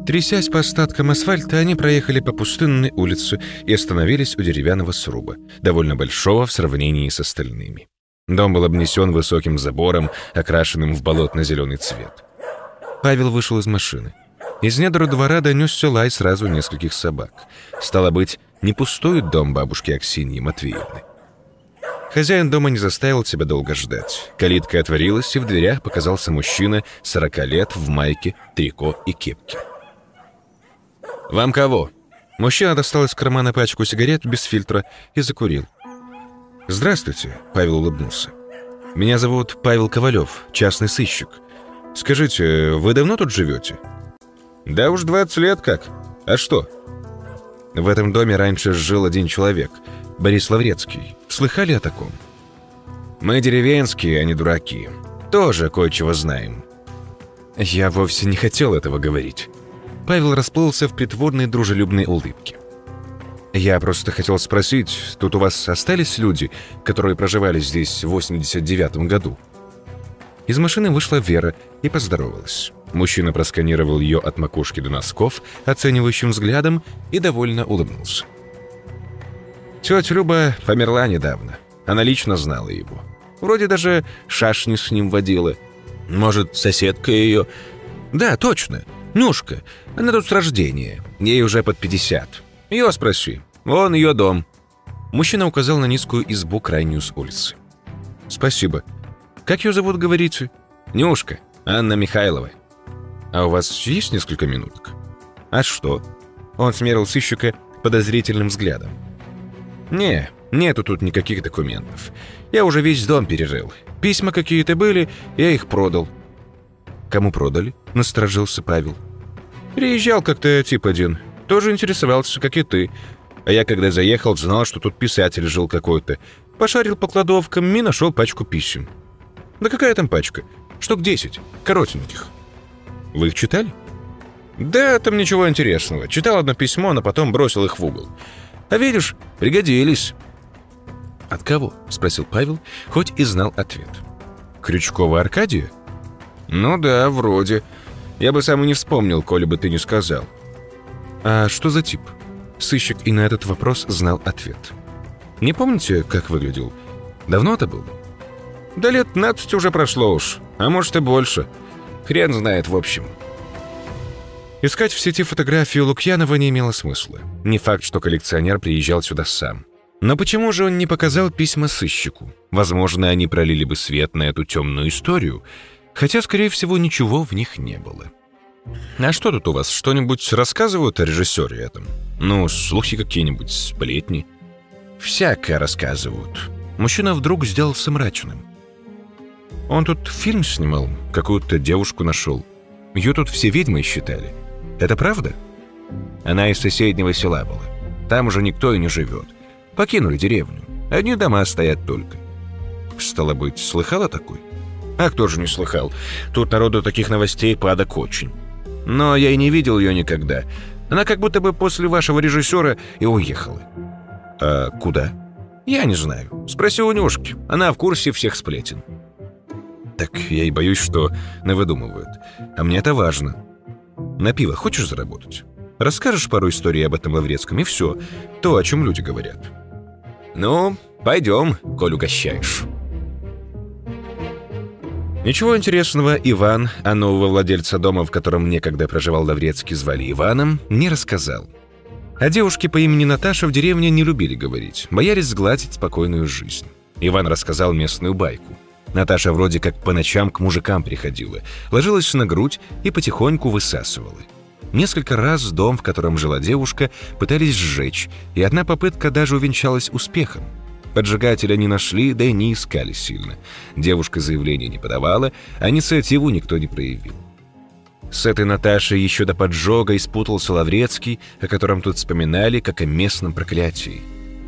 Трясясь по остаткам асфальта, они проехали по пустынной улице и остановились у деревянного сруба, довольно большого в сравнении с остальными. Дом был обнесен высоким забором, окрашенным в болотно-зеленый цвет. Павел вышел из машины. Из недр двора донесся лай сразу нескольких собак. Стало быть, не пустует дом бабушки Аксиньи Матвеевны. Хозяин дома не заставил себя долго ждать. Калитка отворилась, и в дверях показался мужчина 40 лет в майке, трико и кепке. «Вам кого?» Мужчина достал из кармана пачку сигарет без фильтра и закурил. «Здравствуйте», — Павел улыбнулся. «Меня зовут Павел Ковалев, частный сыщик. Скажите, вы давно тут живете?» «Да уж 20 лет как. А что?» В этом доме раньше жил один человек, Борис Лаврецкий. Слыхали о таком? Мы деревенские, а не дураки. Тоже кое-чего знаем. Я вовсе не хотел этого говорить. Павел расплылся в притворной дружелюбной улыбке. «Я просто хотел спросить, тут у вас остались люди, которые проживали здесь в 89-м году?» Из машины вышла Вера и поздоровалась. Мужчина просканировал ее от макушки до носков оценивающим взглядом и довольно улыбнулся. Тетя Люба померла недавно. Она лично знала его. Вроде даже шашни с ним водила. Может, соседка ее... Да, точно, Нюшка. Она тут с рождения. Ей уже под 50. Ее спроси. Вон ее дом». Мужчина указал на низкую избу крайнюю с улицы. «Спасибо. Как ее зовут, говорите?» «Нюшка. Анна Михайлова». «А у вас есть несколько минуток?» «А что?» Он смерил сыщика подозрительным взглядом. «Не, нету тут никаких документов. Я уже весь дом перерыл. Письма какие-то были, я их продал». «Кому продали?» — насторожился Павел. Приезжал как-то тип один. Тоже интересовался, как и ты. А я, когда заехал, знал, что тут писатель жил какой-то. Пошарил по кладовкам и нашел пачку писем. Да какая там пачка? Штук 10. Коротеньких. Вы их читали? Да, там ничего интересного. Читал одно письмо, но потом бросил их в угол. А видишь, пригодились. «От кого?» — спросил Павел, хоть и знал ответ. «Крючкова Аркадия?» «Ну да, вроде. Я бы сам и не вспомнил, коли бы ты не сказал. А что за тип? Сыщик и на этот вопрос знал ответ. Не помните, как выглядел? Давно это было? Да лет 15 уже прошло уж, а может и больше. Хрен знает, в общем. Искать в сети фотографию Лукьянова не имело смысла. Не факт, что коллекционер приезжал сюда сам. Но почему же он не показал письма сыщику? Возможно, они пролили бы свет на эту темную историю, хотя, скорее всего, ничего в них не было. А что тут у вас, что-нибудь рассказывают о режиссере этом? Ну, слухи какие-нибудь, сплетни? Всякое рассказывают. Мужчина вдруг сделался мрачным. Он тут фильм снимал, какую-то девушку нашел. Ее тут все ведьмой считали. Это правда? Она из соседнего села была. Там уже никто и не живет. Покинули деревню. Одни дома стоят только. Стало быть, слыхала такой? А кто же не слыхал? Тут народу таких новостей падок очень. Но я и не видел ее никогда. Она как будто бы после вашего режиссера и уехала. А куда? Я не знаю. Спроси у Нюшки. Она в курсе всех сплетен. Так я и боюсь, что навыдумывают. А мне это важно. На пиво хочешь заработать? Расскажешь пару историй об этом Лаврецком, и все. То, о чем люди говорят. Ну, пойдем, коль угощаешь. Ничего интересного Иван, а нового владельца дома, в котором некогда проживал Лаврецкий, звали Иваном, не рассказал. О девушке по имени Наташа в деревне не любили говорить, боялись сгладить спокойную жизнь. Иван рассказал местную байку. Наташа вроде как по ночам к мужикам приходила, ложилась на грудь и потихоньку высасывала. Несколько раз дом, в котором жила девушка, пытались сжечь, и одна попытка даже увенчалась успехом. Поджигателя не нашли, да и не искали сильно. Девушка заявление не подавала, а инициативу никто не проявил. С этой Наташей еще до поджога испутался Лаврецкий, о котором тут вспоминали, как о местном проклятии.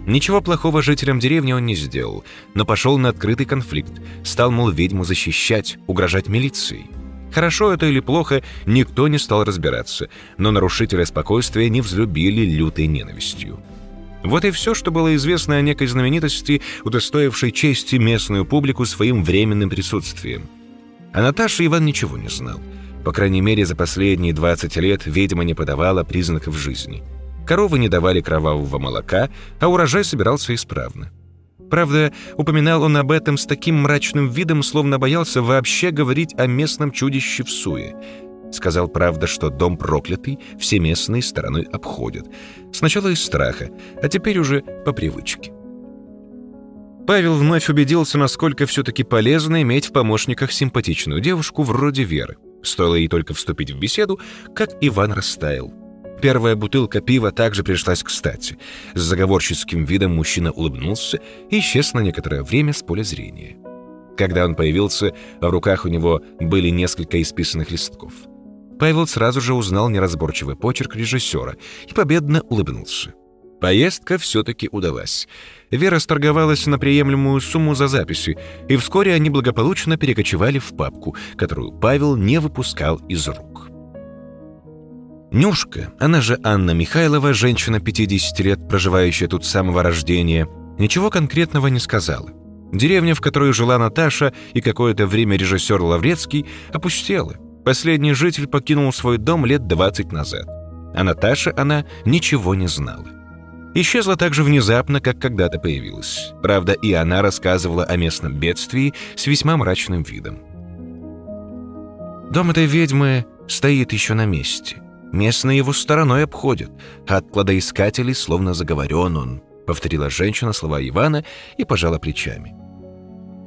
Ничего плохого жителям деревни он не сделал, но пошел на открытый конфликт, стал, мол, ведьму защищать, угрожать милицией. Хорошо это или плохо, никто не стал разбираться, но нарушителя спокойствия не взлюбили лютой ненавистью. Вот и все, что было известно о некой знаменитости, удостоившей чести местную публику своим временным присутствием. А Наташа Иван ничего не знал. По крайней мере, за последние 20 лет ведьма не подавала признаков жизни. Коровы не давали кровавого молока, а урожай собирался исправно. Правда, упоминал он об этом с таким мрачным видом, словно боялся вообще говорить о местном чудище в суе. Сказал, правда, что дом проклятый все местные стороной обходят. Сначала из страха, а теперь уже по привычке. Павел вновь убедился, насколько все-таки полезно иметь в помощниках симпатичную девушку вроде Веры. Стоило ей только вступить в беседу, как Иван растаял. Первая бутылка пива также пришлась кстати. С заговорческим видом мужчина улыбнулся и исчез на некоторое время с поля зрения. Когда он появился, в руках у него были несколько исписанных листков. Павел сразу же узнал неразборчивый почерк режиссера и победно улыбнулся. Поездка все-таки удалась. Вера сторговалась на приемлемую сумму за записи, и вскоре они благополучно перекочевали в папку, которую Павел не выпускал из рук. Нюшка, она же Анна Михайлова, женщина 50 лет, проживающая тут с самого рождения, ничего конкретного не сказала. Деревня, в которой жила Наташа и какое-то время режиссер Лаврецкий, опустела. Последний житель покинул свой дом лет 20 назад. А Наташа, она ничего не знала. Исчезла так же внезапно, как когда-то появилась. Правда, и она рассказывала о местном бедствии с весьма мрачным видом. Дом этой ведьмы стоит еще на месте. Местные его стороной обходят, а от кладоискателей словно заговорен он, повторила женщина слова Ивана и пожала плечами.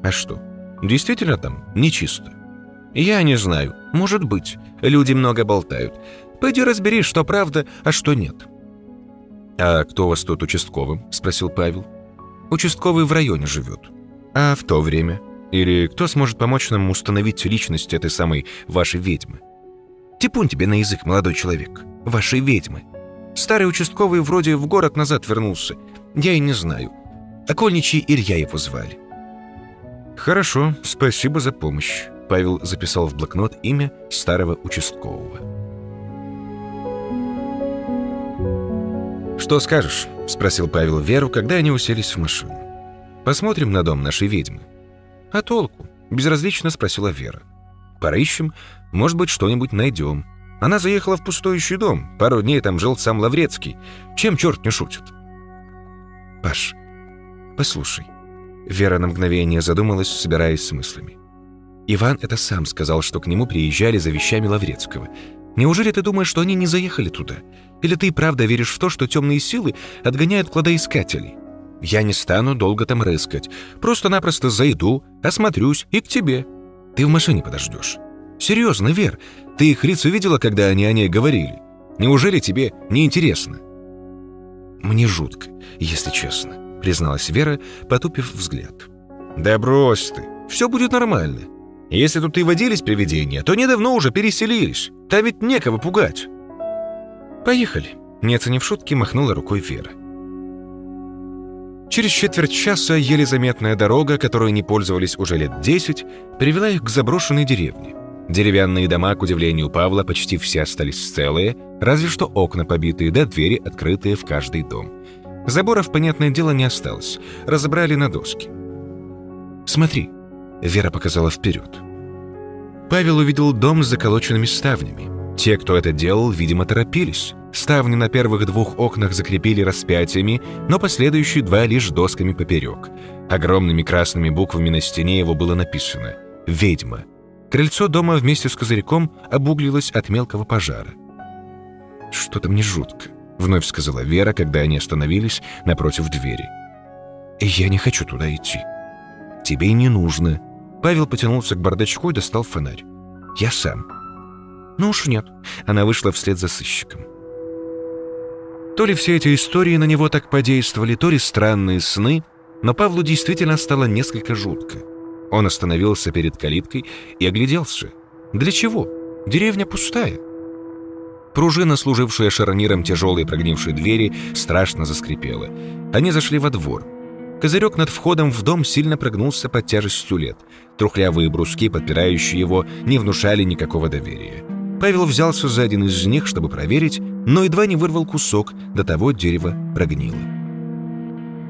А что, действительно там нечисто? Я не знаю, может быть, люди много болтают. Пойди разбери, что правда, а что нет. «А кто у вас тут участковым?» – спросил Павел. «Участковый в районе живет. А в то время? Или кто сможет помочь нам установить личность этой самой вашей ведьмы?» Типун тебе на язык, молодой человек. Вашей ведьмы. Старый участковый вроде в город назад вернулся. Я и не знаю. Окольничий Илья его звали. Хорошо, спасибо за помощь. Павел записал в блокнот имя старого участкового. «Что скажешь?» — спросил Павел Веру, когда они уселись в машину. «Посмотрим на дом нашей ведьмы». «А толку?» — безразлично спросила Вера. «Поищем, может быть, что-нибудь найдем. Она заехала в пустующий дом. Пару дней там жил сам Лаврецкий. Чем черт не шутит? Паш, послушай. Вера на мгновение задумалась, собираясь с мыслями. Иван это сам сказал, что к нему приезжали за вещами Лаврецкого. Неужели ты думаешь, что они не заехали туда? Или ты правда веришь в то, что темные силы отгоняют кладоискателей? Я не стану долго там рыскать. Просто-напросто зайду, осмотрюсь и к тебе. Ты в машине подождешь. Серьезно, Вер, ты их лица видела, когда они о ней говорили? Неужели тебе не интересно? Мне жутко, если честно, призналась Вера, потупив взгляд. Да брось ты, все будет нормально. Если тут и водились привидения, то недавно уже переселились. Там ведь некого пугать. Поехали. Не оценив шутки, махнула рукой Вера. Через четверть часа еле заметная дорога, которой не пользовались уже лет десять, привела их к заброшенной деревне. Деревянные дома, к удивлению Павла, почти все остались целые, разве что окна побитые, да двери, открытые в каждый дом. Заборов, понятное дело, не осталось. Разобрали на доски. «Смотри», — Вера показала вперед. Павел увидел дом с заколоченными ставнями. Те, кто это делал, видимо, торопились. Ставни на первых двух окнах закрепили распятиями, но последующие два лишь досками поперек. Огромными красными буквами на стене его было написано «Ведьма». Крыльцо дома вместе с козырьком обуглилось от мелкого пожара. «Что-то мне жутко», — вновь сказала Вера, когда они остановились напротив двери. «Я не хочу туда идти». «Тебе и не нужно». Павел потянулся к бардачку и достал фонарь. «Я сам». «Ну уж нет». Она вышла вслед за сыщиком. То ли все эти истории на него так подействовали, то ли странные сны, но Павлу действительно стало несколько жутко. Он остановился перед калиткой и огляделся. Для чего? Деревня пустая. Пружина, служившая шарниром тяжелой прогнившей двери, страшно заскрипела. Они зашли во двор. Козырек над входом в дом сильно прогнулся под тяжестью лет. Трухлявые бруски, подпирающие его, не внушали никакого доверия. Павел взялся за один из них, чтобы проверить, но едва не вырвал кусок, до того дерево прогнило.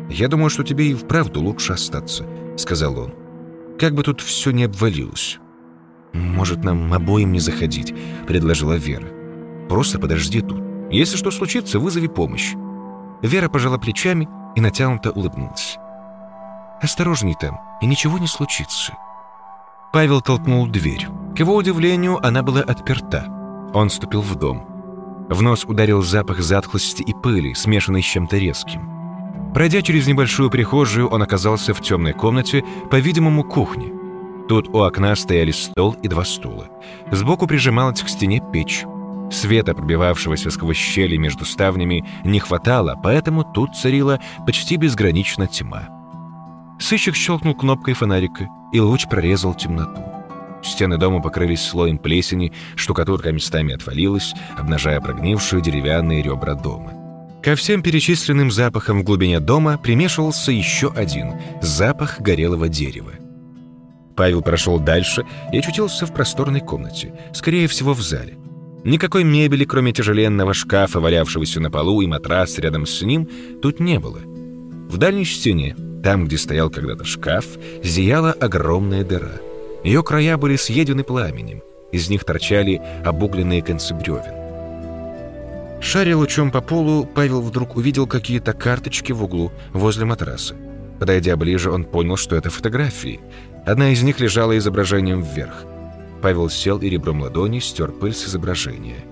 «Я думаю, что тебе и вправду лучше остаться», — сказал он. «Как бы тут все не обвалилось». «Может, нам обоим не заходить», — предложила Вера. «Просто подожди тут. Если что случится, вызови помощь». Вера пожала плечами и натянуто улыбнулась. «Осторожней там, и ничего не случится». Павел толкнул дверь. К его удивлению, она была отперта. Он вступил в дом. В нос ударил запах затхлости и пыли, смешанный с чем-то резким. Пройдя через небольшую прихожую, он оказался в темной комнате, по-видимому, кухне. Тут у окна стояли стол и два стула. Сбоку прижималась к стене печь. Света, пробивавшегося сквозь щели между ставнями, не хватало, поэтому тут царила почти безгранична тьма. Сыщик щелкнул кнопкой фонарика, и луч прорезал темноту. Стены дома покрылись слоем плесени, штукатурка местами отвалилась, обнажая прогнившие деревянные ребра дома. Ко всем перечисленным запахам в глубине дома примешивался еще один – запах горелого дерева. Павел прошел дальше и очутился в просторной комнате, скорее всего, в зале. Никакой мебели, кроме тяжеленного шкафа, валявшегося на полу, и матрас рядом с ним, тут не было. В дальней стене, там, где стоял когда-то шкаф, зияла огромная дыра – ее края были съедены пламенем, из них торчали обугленные концы бревен. Шаря лучом по полу, Павел вдруг увидел какие-то карточки в углу возле матраса. Подойдя ближе, он понял, что это фотографии. Одна из них лежала изображением вверх. Павел сел и ребром ладони стер пыль с изображения.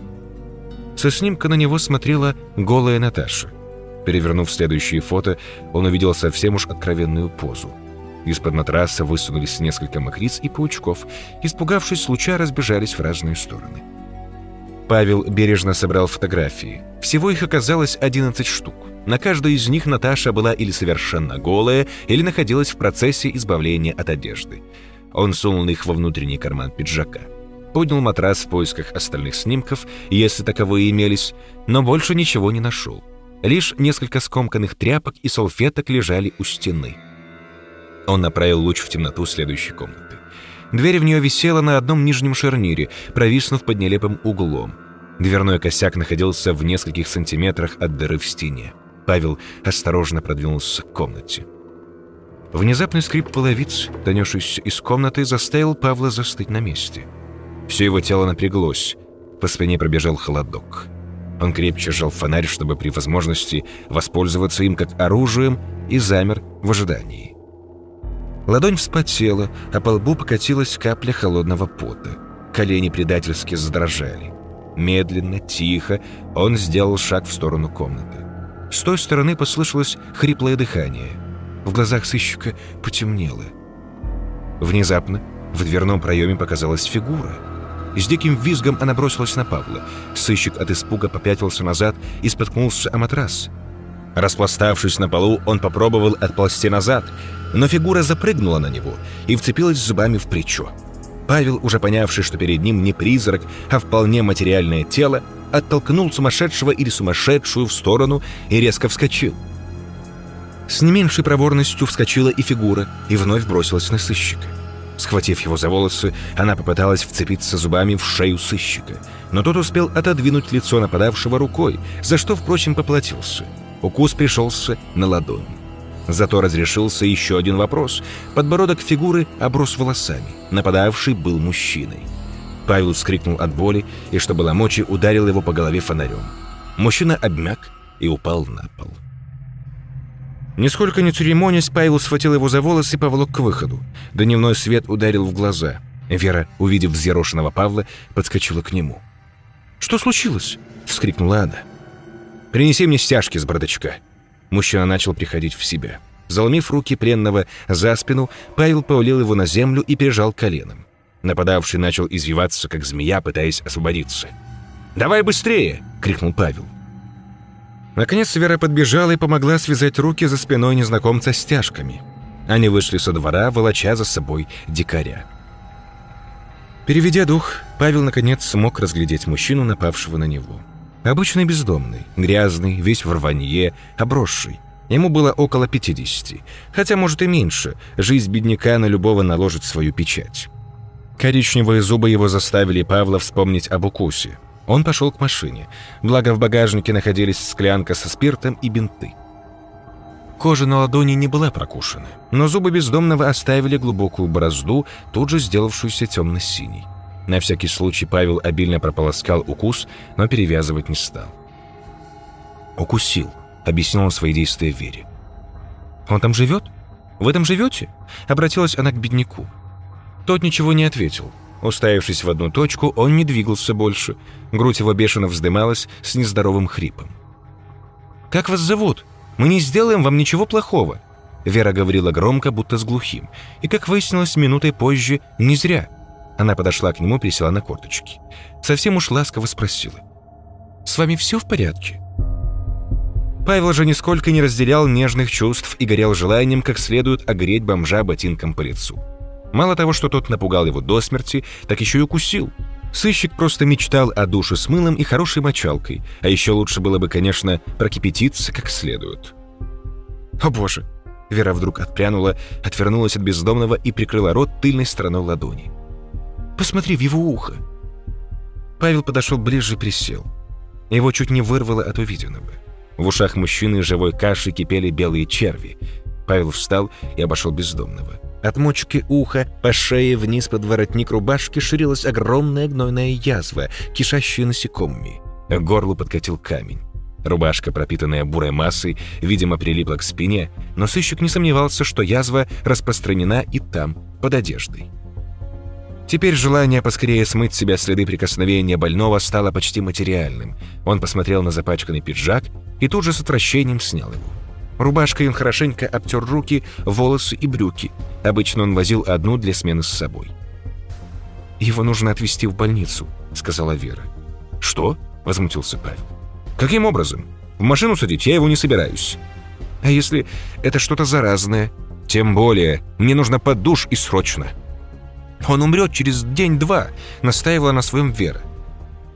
Со снимка на него смотрела голая Наташа. Перевернув следующее фото, он увидел совсем уж откровенную позу. Из-под матраса высунулись несколько мокриц и паучков. Испугавшись случая, разбежались в разные стороны. Павел бережно собрал фотографии. Всего их оказалось 11 штук. На каждой из них Наташа была или совершенно голая, или находилась в процессе избавления от одежды. Он сунул их во внутренний карман пиджака. Поднял матрас в поисках остальных снимков, если таковые имелись, но больше ничего не нашел. Лишь несколько скомканных тряпок и салфеток лежали у стены. Он направил луч в темноту следующей комнаты. Дверь в нее висела на одном нижнем шарнире, провиснув под нелепым углом. Дверной косяк находился в нескольких сантиметрах от дыры в стене. Павел осторожно продвинулся к комнате. Внезапный скрип половиц, донесшийся из комнаты, заставил Павла застыть на месте. Все его тело напряглось, по спине пробежал холодок. Он крепче сжал фонарь, чтобы при возможности воспользоваться им как оружием, и замер в ожидании. Ладонь вспотела, а по лбу покатилась капля холодного пота. Колени предательски задрожали. Медленно, тихо он сделал шаг в сторону комнаты. С той стороны послышалось хриплое дыхание. В глазах сыщика потемнело. Внезапно в дверном проеме показалась фигура. С диким визгом она бросилась на Павла. Сыщик от испуга попятился назад и споткнулся о матрас. Распластавшись на полу, он попробовал отползти назад, но фигура запрыгнула на него и вцепилась зубами в плечо. Павел, уже понявший, что перед ним не призрак, а вполне материальное тело, оттолкнул сумасшедшего или сумасшедшую в сторону и резко вскочил. С не меньшей проворностью вскочила и фигура, и вновь бросилась на сыщика. Схватив его за волосы, она попыталась вцепиться зубами в шею сыщика, но тот успел отодвинуть лицо нападавшего рукой, за что, впрочем, поплатился. Укус пришелся на ладонь. Зато разрешился еще один вопрос. Подбородок фигуры оброс волосами. Нападавший был мужчиной. Павел вскрикнул от боли и, что было мочи, ударил его по голове фонарем. Мужчина обмяк и упал на пол. Нисколько не церемонясь, Павел схватил его за волосы и поволок к выходу. Дневной свет ударил в глаза. Вера, увидев взъерошенного Павла, подскочила к нему. «Что случилось?» — вскрикнула она. «Принеси мне стяжки с бардачка». Мужчина начал приходить в себя. Заломив руки пленного за спину, Павел повалил его на землю и прижал коленом. Нападавший начал извиваться, как змея, пытаясь освободиться. «Давай быстрее!» — крикнул Павел. Наконец Вера подбежала и помогла связать руки за спиной незнакомца стяжками. Они вышли со двора, волоча за собой дикаря. Переведя дух, Павел наконец смог разглядеть мужчину, напавшего на него. Обычный бездомный, грязный, весь в рванье, обросший. Ему было около 50, хотя, может, и меньше. Жизнь бедняка на любого наложит свою печать. Коричневые зубы его заставили Павла вспомнить об укусе. Он пошел к машине, благо в багажнике находились склянка со спиртом и бинты. Кожа на ладони не была прокушена, но зубы бездомного оставили глубокую борозду, тут же сделавшуюся темно-синей. На всякий случай Павел обильно прополоскал укус, но перевязывать не стал. «Укусил», — объяснил он свои действия Вере. «Он там живет? В этом живете?» — обратилась она к бедняку. Тот ничего не ответил. Уставившись в одну точку, он не двигался больше. Грудь его бешено вздымалась с нездоровым хрипом. «Как вас зовут? Мы не сделаем вам ничего плохого», Вера говорила громко, будто с глухим. И, как выяснилось, минутой позже, не зря — она подошла к нему, присела на корточки. Совсем уж ласково спросила. «С вами все в порядке?» Павел же нисколько не разделял нежных чувств и горел желанием как следует огреть бомжа ботинком по лицу. Мало того, что тот напугал его до смерти, так еще и укусил. Сыщик просто мечтал о душе с мылом и хорошей мочалкой, а еще лучше было бы, конечно, прокипятиться как следует. «О боже!» Вера вдруг отпрянула, отвернулась от бездомного и прикрыла рот тыльной стороной ладони. Посмотри в его ухо!» Павел подошел ближе и присел. Его чуть не вырвало от увиденного. В ушах мужчины живой каши кипели белые черви. Павел встал и обошел бездомного. От мочки уха по шее вниз под воротник рубашки ширилась огромная гнойная язва, кишащая насекомыми. К горлу подкатил камень. Рубашка, пропитанная бурой массой, видимо, прилипла к спине, но сыщик не сомневался, что язва распространена и там, под одеждой. Теперь желание поскорее смыть с себя следы прикосновения больного стало почти материальным. Он посмотрел на запачканный пиджак и тут же с отвращением снял его. Рубашкой он хорошенько обтер руки, волосы и брюки. Обычно он возил одну для смены с собой. «Его нужно отвезти в больницу», — сказала Вера. «Что?» — возмутился Павел. «Каким образом? В машину садить я его не собираюсь». «А если это что-то заразное?» «Тем более. Мне нужно под душ и срочно». Он умрет через день-два», — настаивала на своем Вера.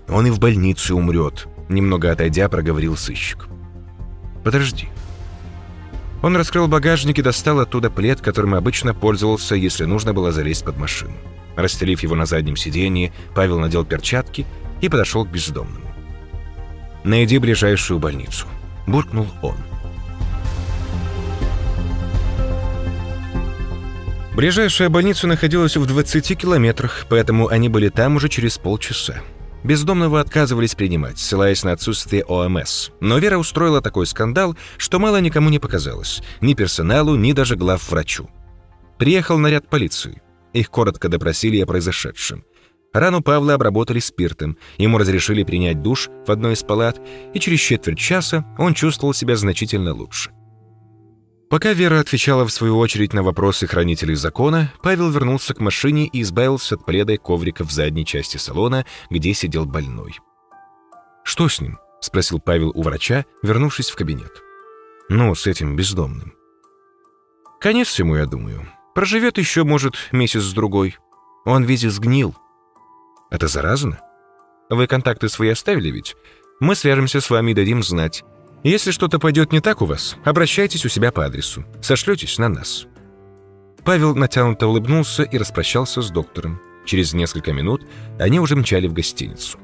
«Он и в больнице умрет», — немного отойдя, проговорил сыщик. «Подожди». Он раскрыл багажник и достал оттуда плед, которым обычно пользовался, если нужно было залезть под машину. Расстелив его на заднем сиденье, Павел надел перчатки и подошел к бездомному. «Найди ближайшую больницу», — буркнул он. Ближайшая больница находилась в 20 километрах, поэтому они были там уже через полчаса. Бездомного отказывались принимать, ссылаясь на отсутствие ОМС. Но Вера устроила такой скандал, что мало никому не показалось. Ни персоналу, ни даже главврачу. Приехал наряд полиции. Их коротко допросили о произошедшем. Рану Павла обработали спиртом, ему разрешили принять душ в одной из палат, и через четверть часа он чувствовал себя значительно лучше. Пока Вера отвечала в свою очередь на вопросы хранителей закона, Павел вернулся к машине и избавился от пледа и коврика в задней части салона, где сидел больной. «Что с ним?» — спросил Павел у врача, вернувшись в кабинет. «Ну, с этим бездомным». «Конец ему, я думаю. Проживет еще, может, месяц-другой. Он весь сгнил». «Это заразно?» «Вы контакты свои оставили ведь? Мы свяжемся с вами и дадим знать. Если что-то пойдет не так у вас, обращайтесь у себя по адресу. Сошлетесь на нас». Павел натянуто улыбнулся и распрощался с доктором. Через несколько минут они уже мчали в гостиницу.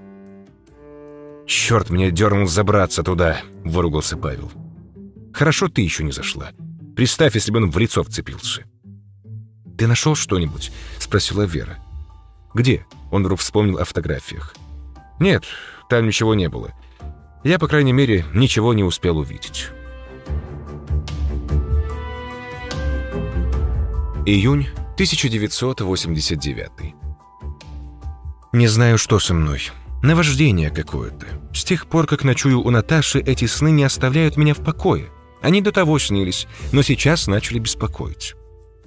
«Черт, меня дернул забраться туда!» — выругался Павел. «Хорошо ты еще не зашла. Представь, если бы он в лицо вцепился». «Ты нашел что-нибудь?» — спросила Вера. «Где?» — он вдруг вспомнил о фотографиях. «Нет, там ничего не было. Я, по крайней мере, ничего не успел увидеть. Июнь 1989 Не знаю, что со мной. Наваждение какое-то. С тех пор, как ночую у Наташи, эти сны не оставляют меня в покое. Они до того снились, но сейчас начали беспокоить.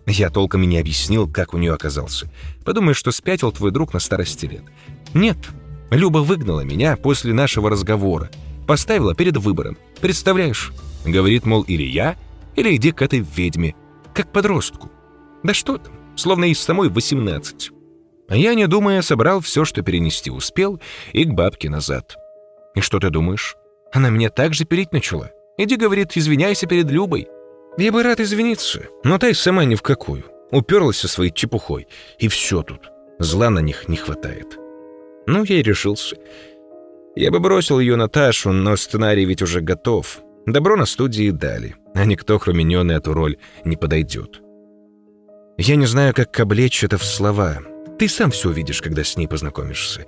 Я толком и не объяснил, как у нее оказался. Подумаешь, что спятил твой друг на старости лет. Нет, Люба выгнала меня после нашего разговора. Поставила перед выбором. Представляешь? Говорит, мол, или я, или иди к этой ведьме. Как подростку. Да что там, словно из самой 18. А я, не думая, собрал все, что перенести успел, и к бабке назад. И что ты думаешь? Она меня так же переть начала. Иди, говорит, извиняйся перед Любой. Я бы рад извиниться, но та и сама ни в какую. Уперлась со своей чепухой, и все тут. Зла на них не хватает. Ну, я и решился. Я бы бросил ее Наташу, но сценарий ведь уже готов. Добро на студии дали, а никто, кроме нее, на эту роль не подойдет. Я не знаю, как облечь это в слова. Ты сам все увидишь, когда с ней познакомишься.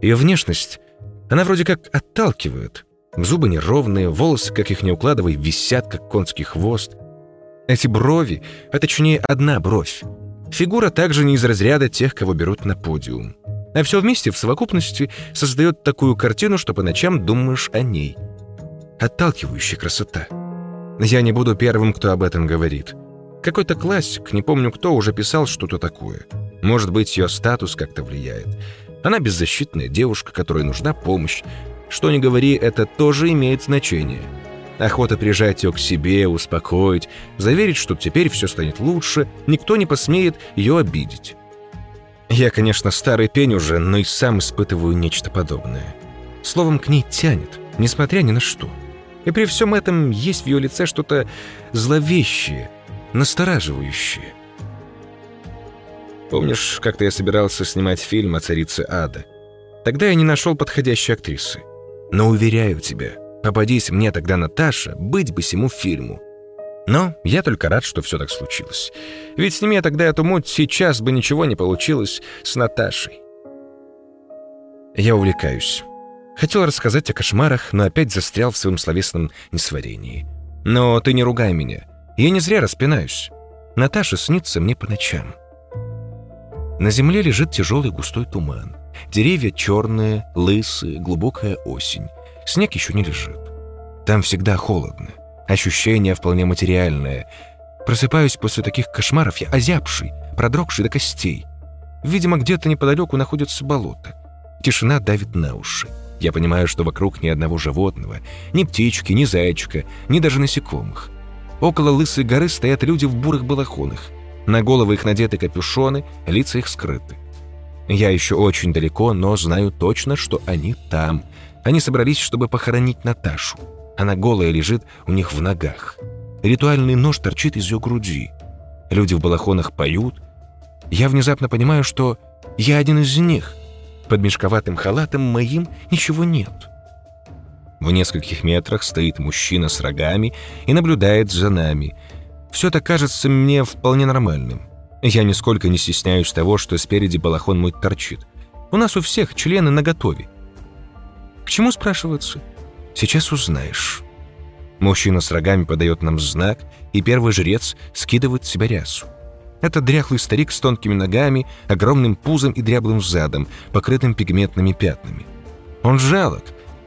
Ее внешность, она вроде как отталкивает. Зубы неровные, волосы, как их не укладывай, висят, как конский хвост. Эти брови, а точнее одна бровь. Фигура также не из разряда тех, кого берут на подиум. А все вместе в совокупности создает такую картину, что по ночам думаешь о ней. Отталкивающая красота. Я не буду первым, кто об этом говорит. Какой-то классик, не помню кто, уже писал что-то такое. Может быть, ее статус как-то влияет. Она беззащитная девушка, которой нужна помощь. Что ни говори, это тоже имеет значение. Охота прижать ее к себе, успокоить, заверить, что теперь все станет лучше, никто не посмеет ее обидеть. Я, конечно, старый пень уже, но и сам испытываю нечто подобное. Словом, к ней тянет, несмотря ни на что. И при всем этом есть в ее лице что-то зловещее, настораживающее. Помнишь, как-то я собирался снимать фильм о царице Ада? Тогда я не нашел подходящей актрисы. Но уверяю тебя, попадись мне тогда Наташа, быть бы всему фильму. Но я только рад, что все так случилось. Ведь с ними я тогда эту муть, сейчас бы ничего не получилось с Наташей. Я увлекаюсь. Хотел рассказать о кошмарах, но опять застрял в своем словесном несварении. Но ты не ругай меня. Я не зря распинаюсь. Наташа снится мне по ночам. На земле лежит тяжелый густой туман. Деревья черные, лысые, глубокая осень. Снег еще не лежит. Там всегда холодно. Ощущение вполне материальное. Просыпаюсь после таких кошмаров я озябший, продрогший до костей. Видимо, где-то неподалеку находится болото. Тишина давит на уши. Я понимаю, что вокруг ни одного животного, ни птички, ни зайчика, ни даже насекомых. Около лысой горы стоят люди в бурых балахонах. На головы их надеты капюшоны, лица их скрыты. Я еще очень далеко, но знаю точно, что они там. Они собрались, чтобы похоронить Наташу. Она голая лежит у них в ногах. Ритуальный нож торчит из ее груди. Люди в балахонах поют. Я внезапно понимаю, что я один из них. Под мешковатым халатом моим ничего нет. В нескольких метрах стоит мужчина с рогами и наблюдает за нами. Все это кажется мне вполне нормальным. Я нисколько не стесняюсь того, что спереди балахон мой торчит. У нас у всех члены наготове. К чему спрашиваться? Сейчас узнаешь. Мужчина с рогами подает нам знак, и первый жрец скидывает с себя рясу. Это дряхлый старик с тонкими ногами, огромным пузом и дряблым задом, покрытым пигментными пятнами. Он жалок,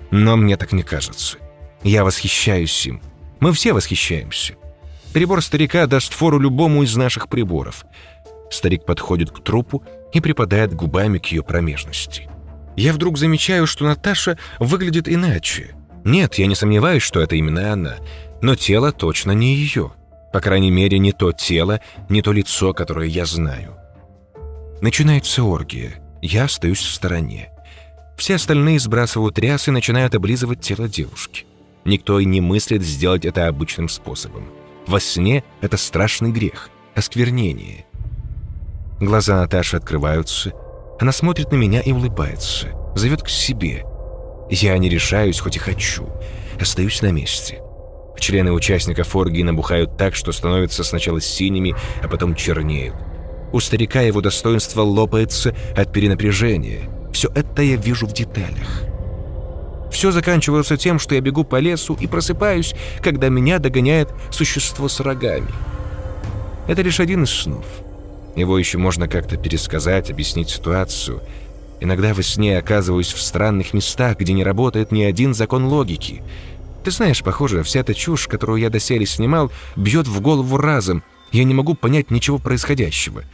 но мне так не кажется. Я восхищаюсь им. Мы все восхищаемся. Прибор старика даст фору любому из наших приборов. Старик подходит к трупу и припадает губами к ее промежности. Я вдруг замечаю, что Наташа выглядит иначе. Нет, я не сомневаюсь, что это именно она, но тело точно не ее. По крайней мере, не то тело, не то лицо, которое я знаю. Начинается оргия. Я остаюсь в стороне. Все остальные сбрасывают рясы и начинают облизывать тело девушки. Никто и не мыслит сделать это обычным способом. Во сне это страшный грех, осквернение. Глаза Наташи открываются. Она смотрит на меня и улыбается. Зовет к себе. Я не решаюсь, хоть и хочу. Остаюсь на месте. Члены участников оргии набухают так, что становятся сначала синими, а потом чернеют. У старика его достоинство лопается от перенапряжения. Все это я вижу в деталях. Все заканчивается тем, что я бегу по лесу и просыпаюсь, когда меня догоняет существо с рогами. Это лишь один из снов. Его еще можно как-то пересказать, объяснить ситуацию. Иногда во сне оказываюсь в странных местах, где не работает ни один закон логики. Ты знаешь, похоже, вся эта чушь, которую я доселе снимал, бьет в голову разом. Я не могу понять ничего происходящего.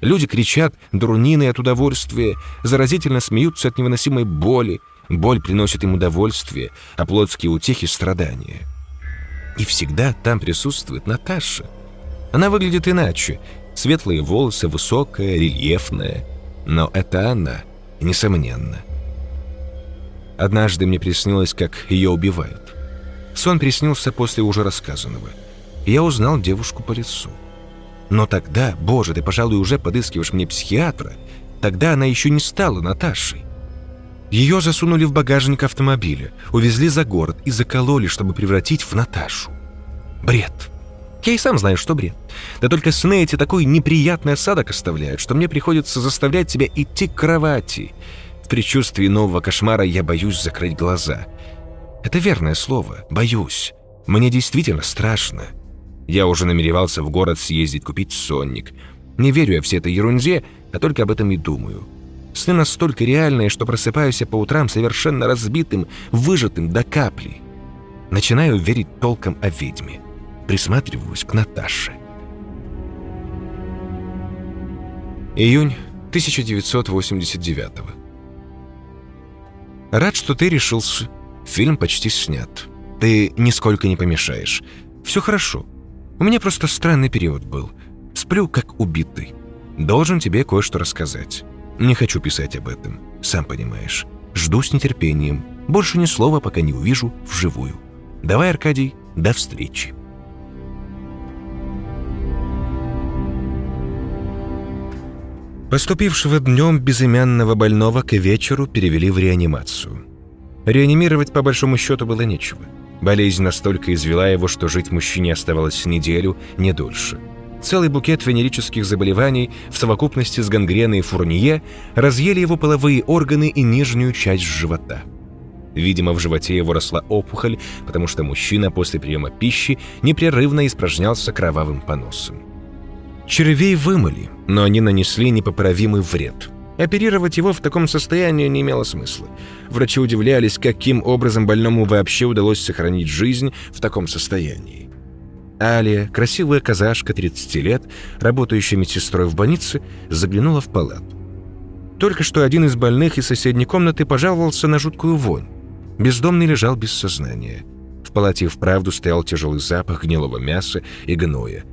Люди кричат, дурнины от удовольствия, заразительно смеются от невыносимой боли. Боль приносит им удовольствие, а плотские утехи — страдания. И всегда там присутствует Наташа. Она выглядит иначе. Светлые волосы, высокая, рельефная. Но это она, несомненно. Однажды мне приснилось, как ее убивают. Сон приснился после уже рассказанного. Я узнал девушку по лицу. Но тогда, боже, ты, пожалуй, уже подыскиваешь мне психиатра. Тогда она еще не стала Наташей. Ее засунули в багажник автомобиля, увезли за город и закололи, чтобы превратить в Наташу. Бред. Я и сам знаю, что бред. Да только сны эти такой неприятный осадок оставляют, что мне приходится заставлять себя идти к кровати. В предчувствии нового кошмара я боюсь закрыть глаза. Это верное слово. Боюсь. Мне действительно страшно. Я уже намеревался в город съездить купить сонник. Не верю я всей этой ерунде, а только об этом и думаю. Сны настолько реальные, что просыпаюсь я по утрам совершенно разбитым, выжатым до капли. Начинаю верить толком о ведьме. Присматриваюсь к Наташе. Июнь 1989 Рад, что ты решился. Фильм почти снят. Ты нисколько не помешаешь. Все хорошо. У меня просто странный период был. Сплю, как убитый. Должен тебе кое-что рассказать. Не хочу писать об этом, сам понимаешь. Жду с нетерпением. Больше ни слова, пока не увижу вживую. Давай, Аркадий, до встречи. Поступившего днем безымянного больного к вечеру перевели в реанимацию. Реанимировать по большому счету было нечего. Болезнь настолько извела его, что жить мужчине оставалось неделю, не дольше целый букет венерических заболеваний в совокупности с гангреной и фурнье разъели его половые органы и нижнюю часть живота. Видимо, в животе его росла опухоль, потому что мужчина после приема пищи непрерывно испражнялся кровавым поносом. Червей вымыли, но они нанесли непоправимый вред. Оперировать его в таком состоянии не имело смысла. Врачи удивлялись, каким образом больному вообще удалось сохранить жизнь в таком состоянии. Алия, красивая казашка 30 лет, работающая медсестрой в больнице, заглянула в палату. Только что один из больных из соседней комнаты пожаловался на жуткую вонь. Бездомный лежал без сознания. В палате вправду стоял тяжелый запах гнилого мяса и гноя.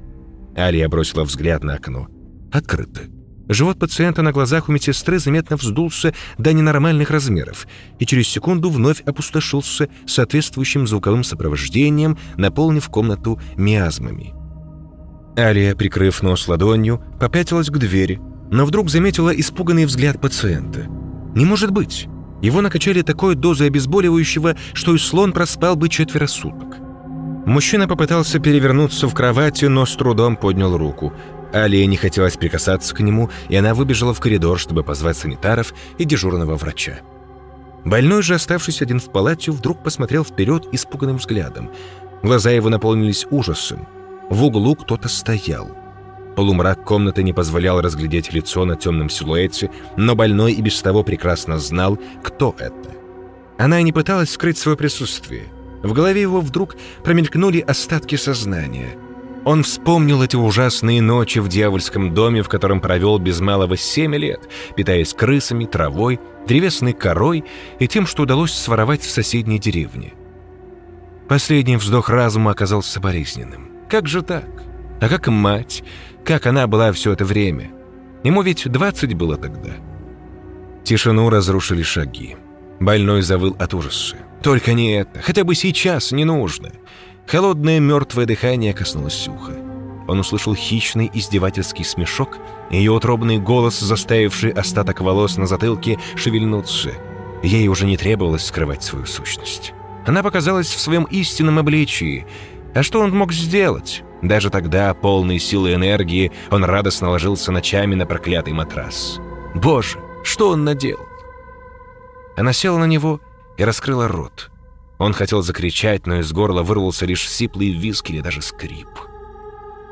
Алия бросила взгляд на окно. Открыто. Живот пациента на глазах у медсестры заметно вздулся до ненормальных размеров и через секунду вновь опустошился соответствующим звуковым сопровождением, наполнив комнату миазмами. Алия, прикрыв нос ладонью, попятилась к двери, но вдруг заметила испуганный взгляд пациента. «Не может быть!» Его накачали такой дозой обезболивающего, что и слон проспал бы четверо суток. Мужчина попытался перевернуться в кровати, но с трудом поднял руку. Алия не хотелось прикасаться к нему, и она выбежала в коридор, чтобы позвать санитаров и дежурного врача. Больной же, оставшись один в палате, вдруг посмотрел вперед испуганным взглядом. Глаза его наполнились ужасом. В углу кто-то стоял. Полумрак комнаты не позволял разглядеть лицо на темном силуэте, но больной и без того прекрасно знал, кто это. Она не пыталась скрыть свое присутствие. В голове его вдруг промелькнули остатки сознания. Он вспомнил эти ужасные ночи в дьявольском доме, в котором провел без малого семь лет, питаясь крысами, травой, древесной корой и тем, что удалось своровать в соседней деревне. Последний вздох разума оказался болезненным. Как же так? А как мать? Как она была все это время? Ему ведь двадцать было тогда. Тишину разрушили шаги. Больной завыл от ужаса. Только не это. Хотя бы сейчас не нужно. Холодное мертвое дыхание коснулось уха. Он услышал хищный издевательский смешок и ее утробный голос, заставивший остаток волос на затылке шевельнуться. Ей уже не требовалось скрывать свою сущность. Она показалась в своем истинном обличии. А что он мог сделать? Даже тогда, полный силы и энергии, он радостно ложился ночами на проклятый матрас. Боже, что он наделал? Она села на него и раскрыла рот. Он хотел закричать, но из горла вырвался лишь сиплый визг или даже скрип.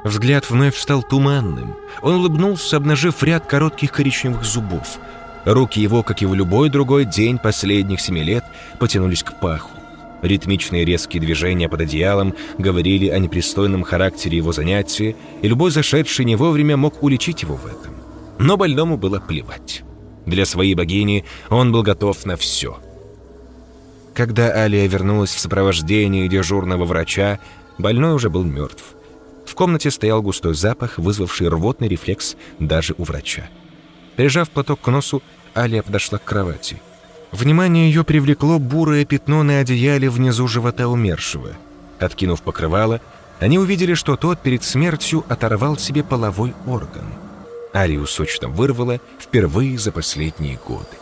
Взгляд вновь стал туманным. Он улыбнулся, обнажив ряд коротких коричневых зубов. Руки его, как и в любой другой день последних семи лет, потянулись к паху. Ритмичные резкие движения под одеялом говорили о непристойном характере его занятия, и любой зашедший не вовремя мог уличить его в этом. Но больному было плевать. Для своей богини он был готов на все. Когда Алия вернулась в сопровождении дежурного врача, больной уже был мертв. В комнате стоял густой запах, вызвавший рвотный рефлекс даже у врача. Прижав платок к носу, Алия подошла к кровати – Внимание ее привлекло бурое пятно на одеяле внизу живота умершего. Откинув покрывало, они увидели, что тот перед смертью оторвал себе половой орган. Арию сочно вырвало впервые за последние годы.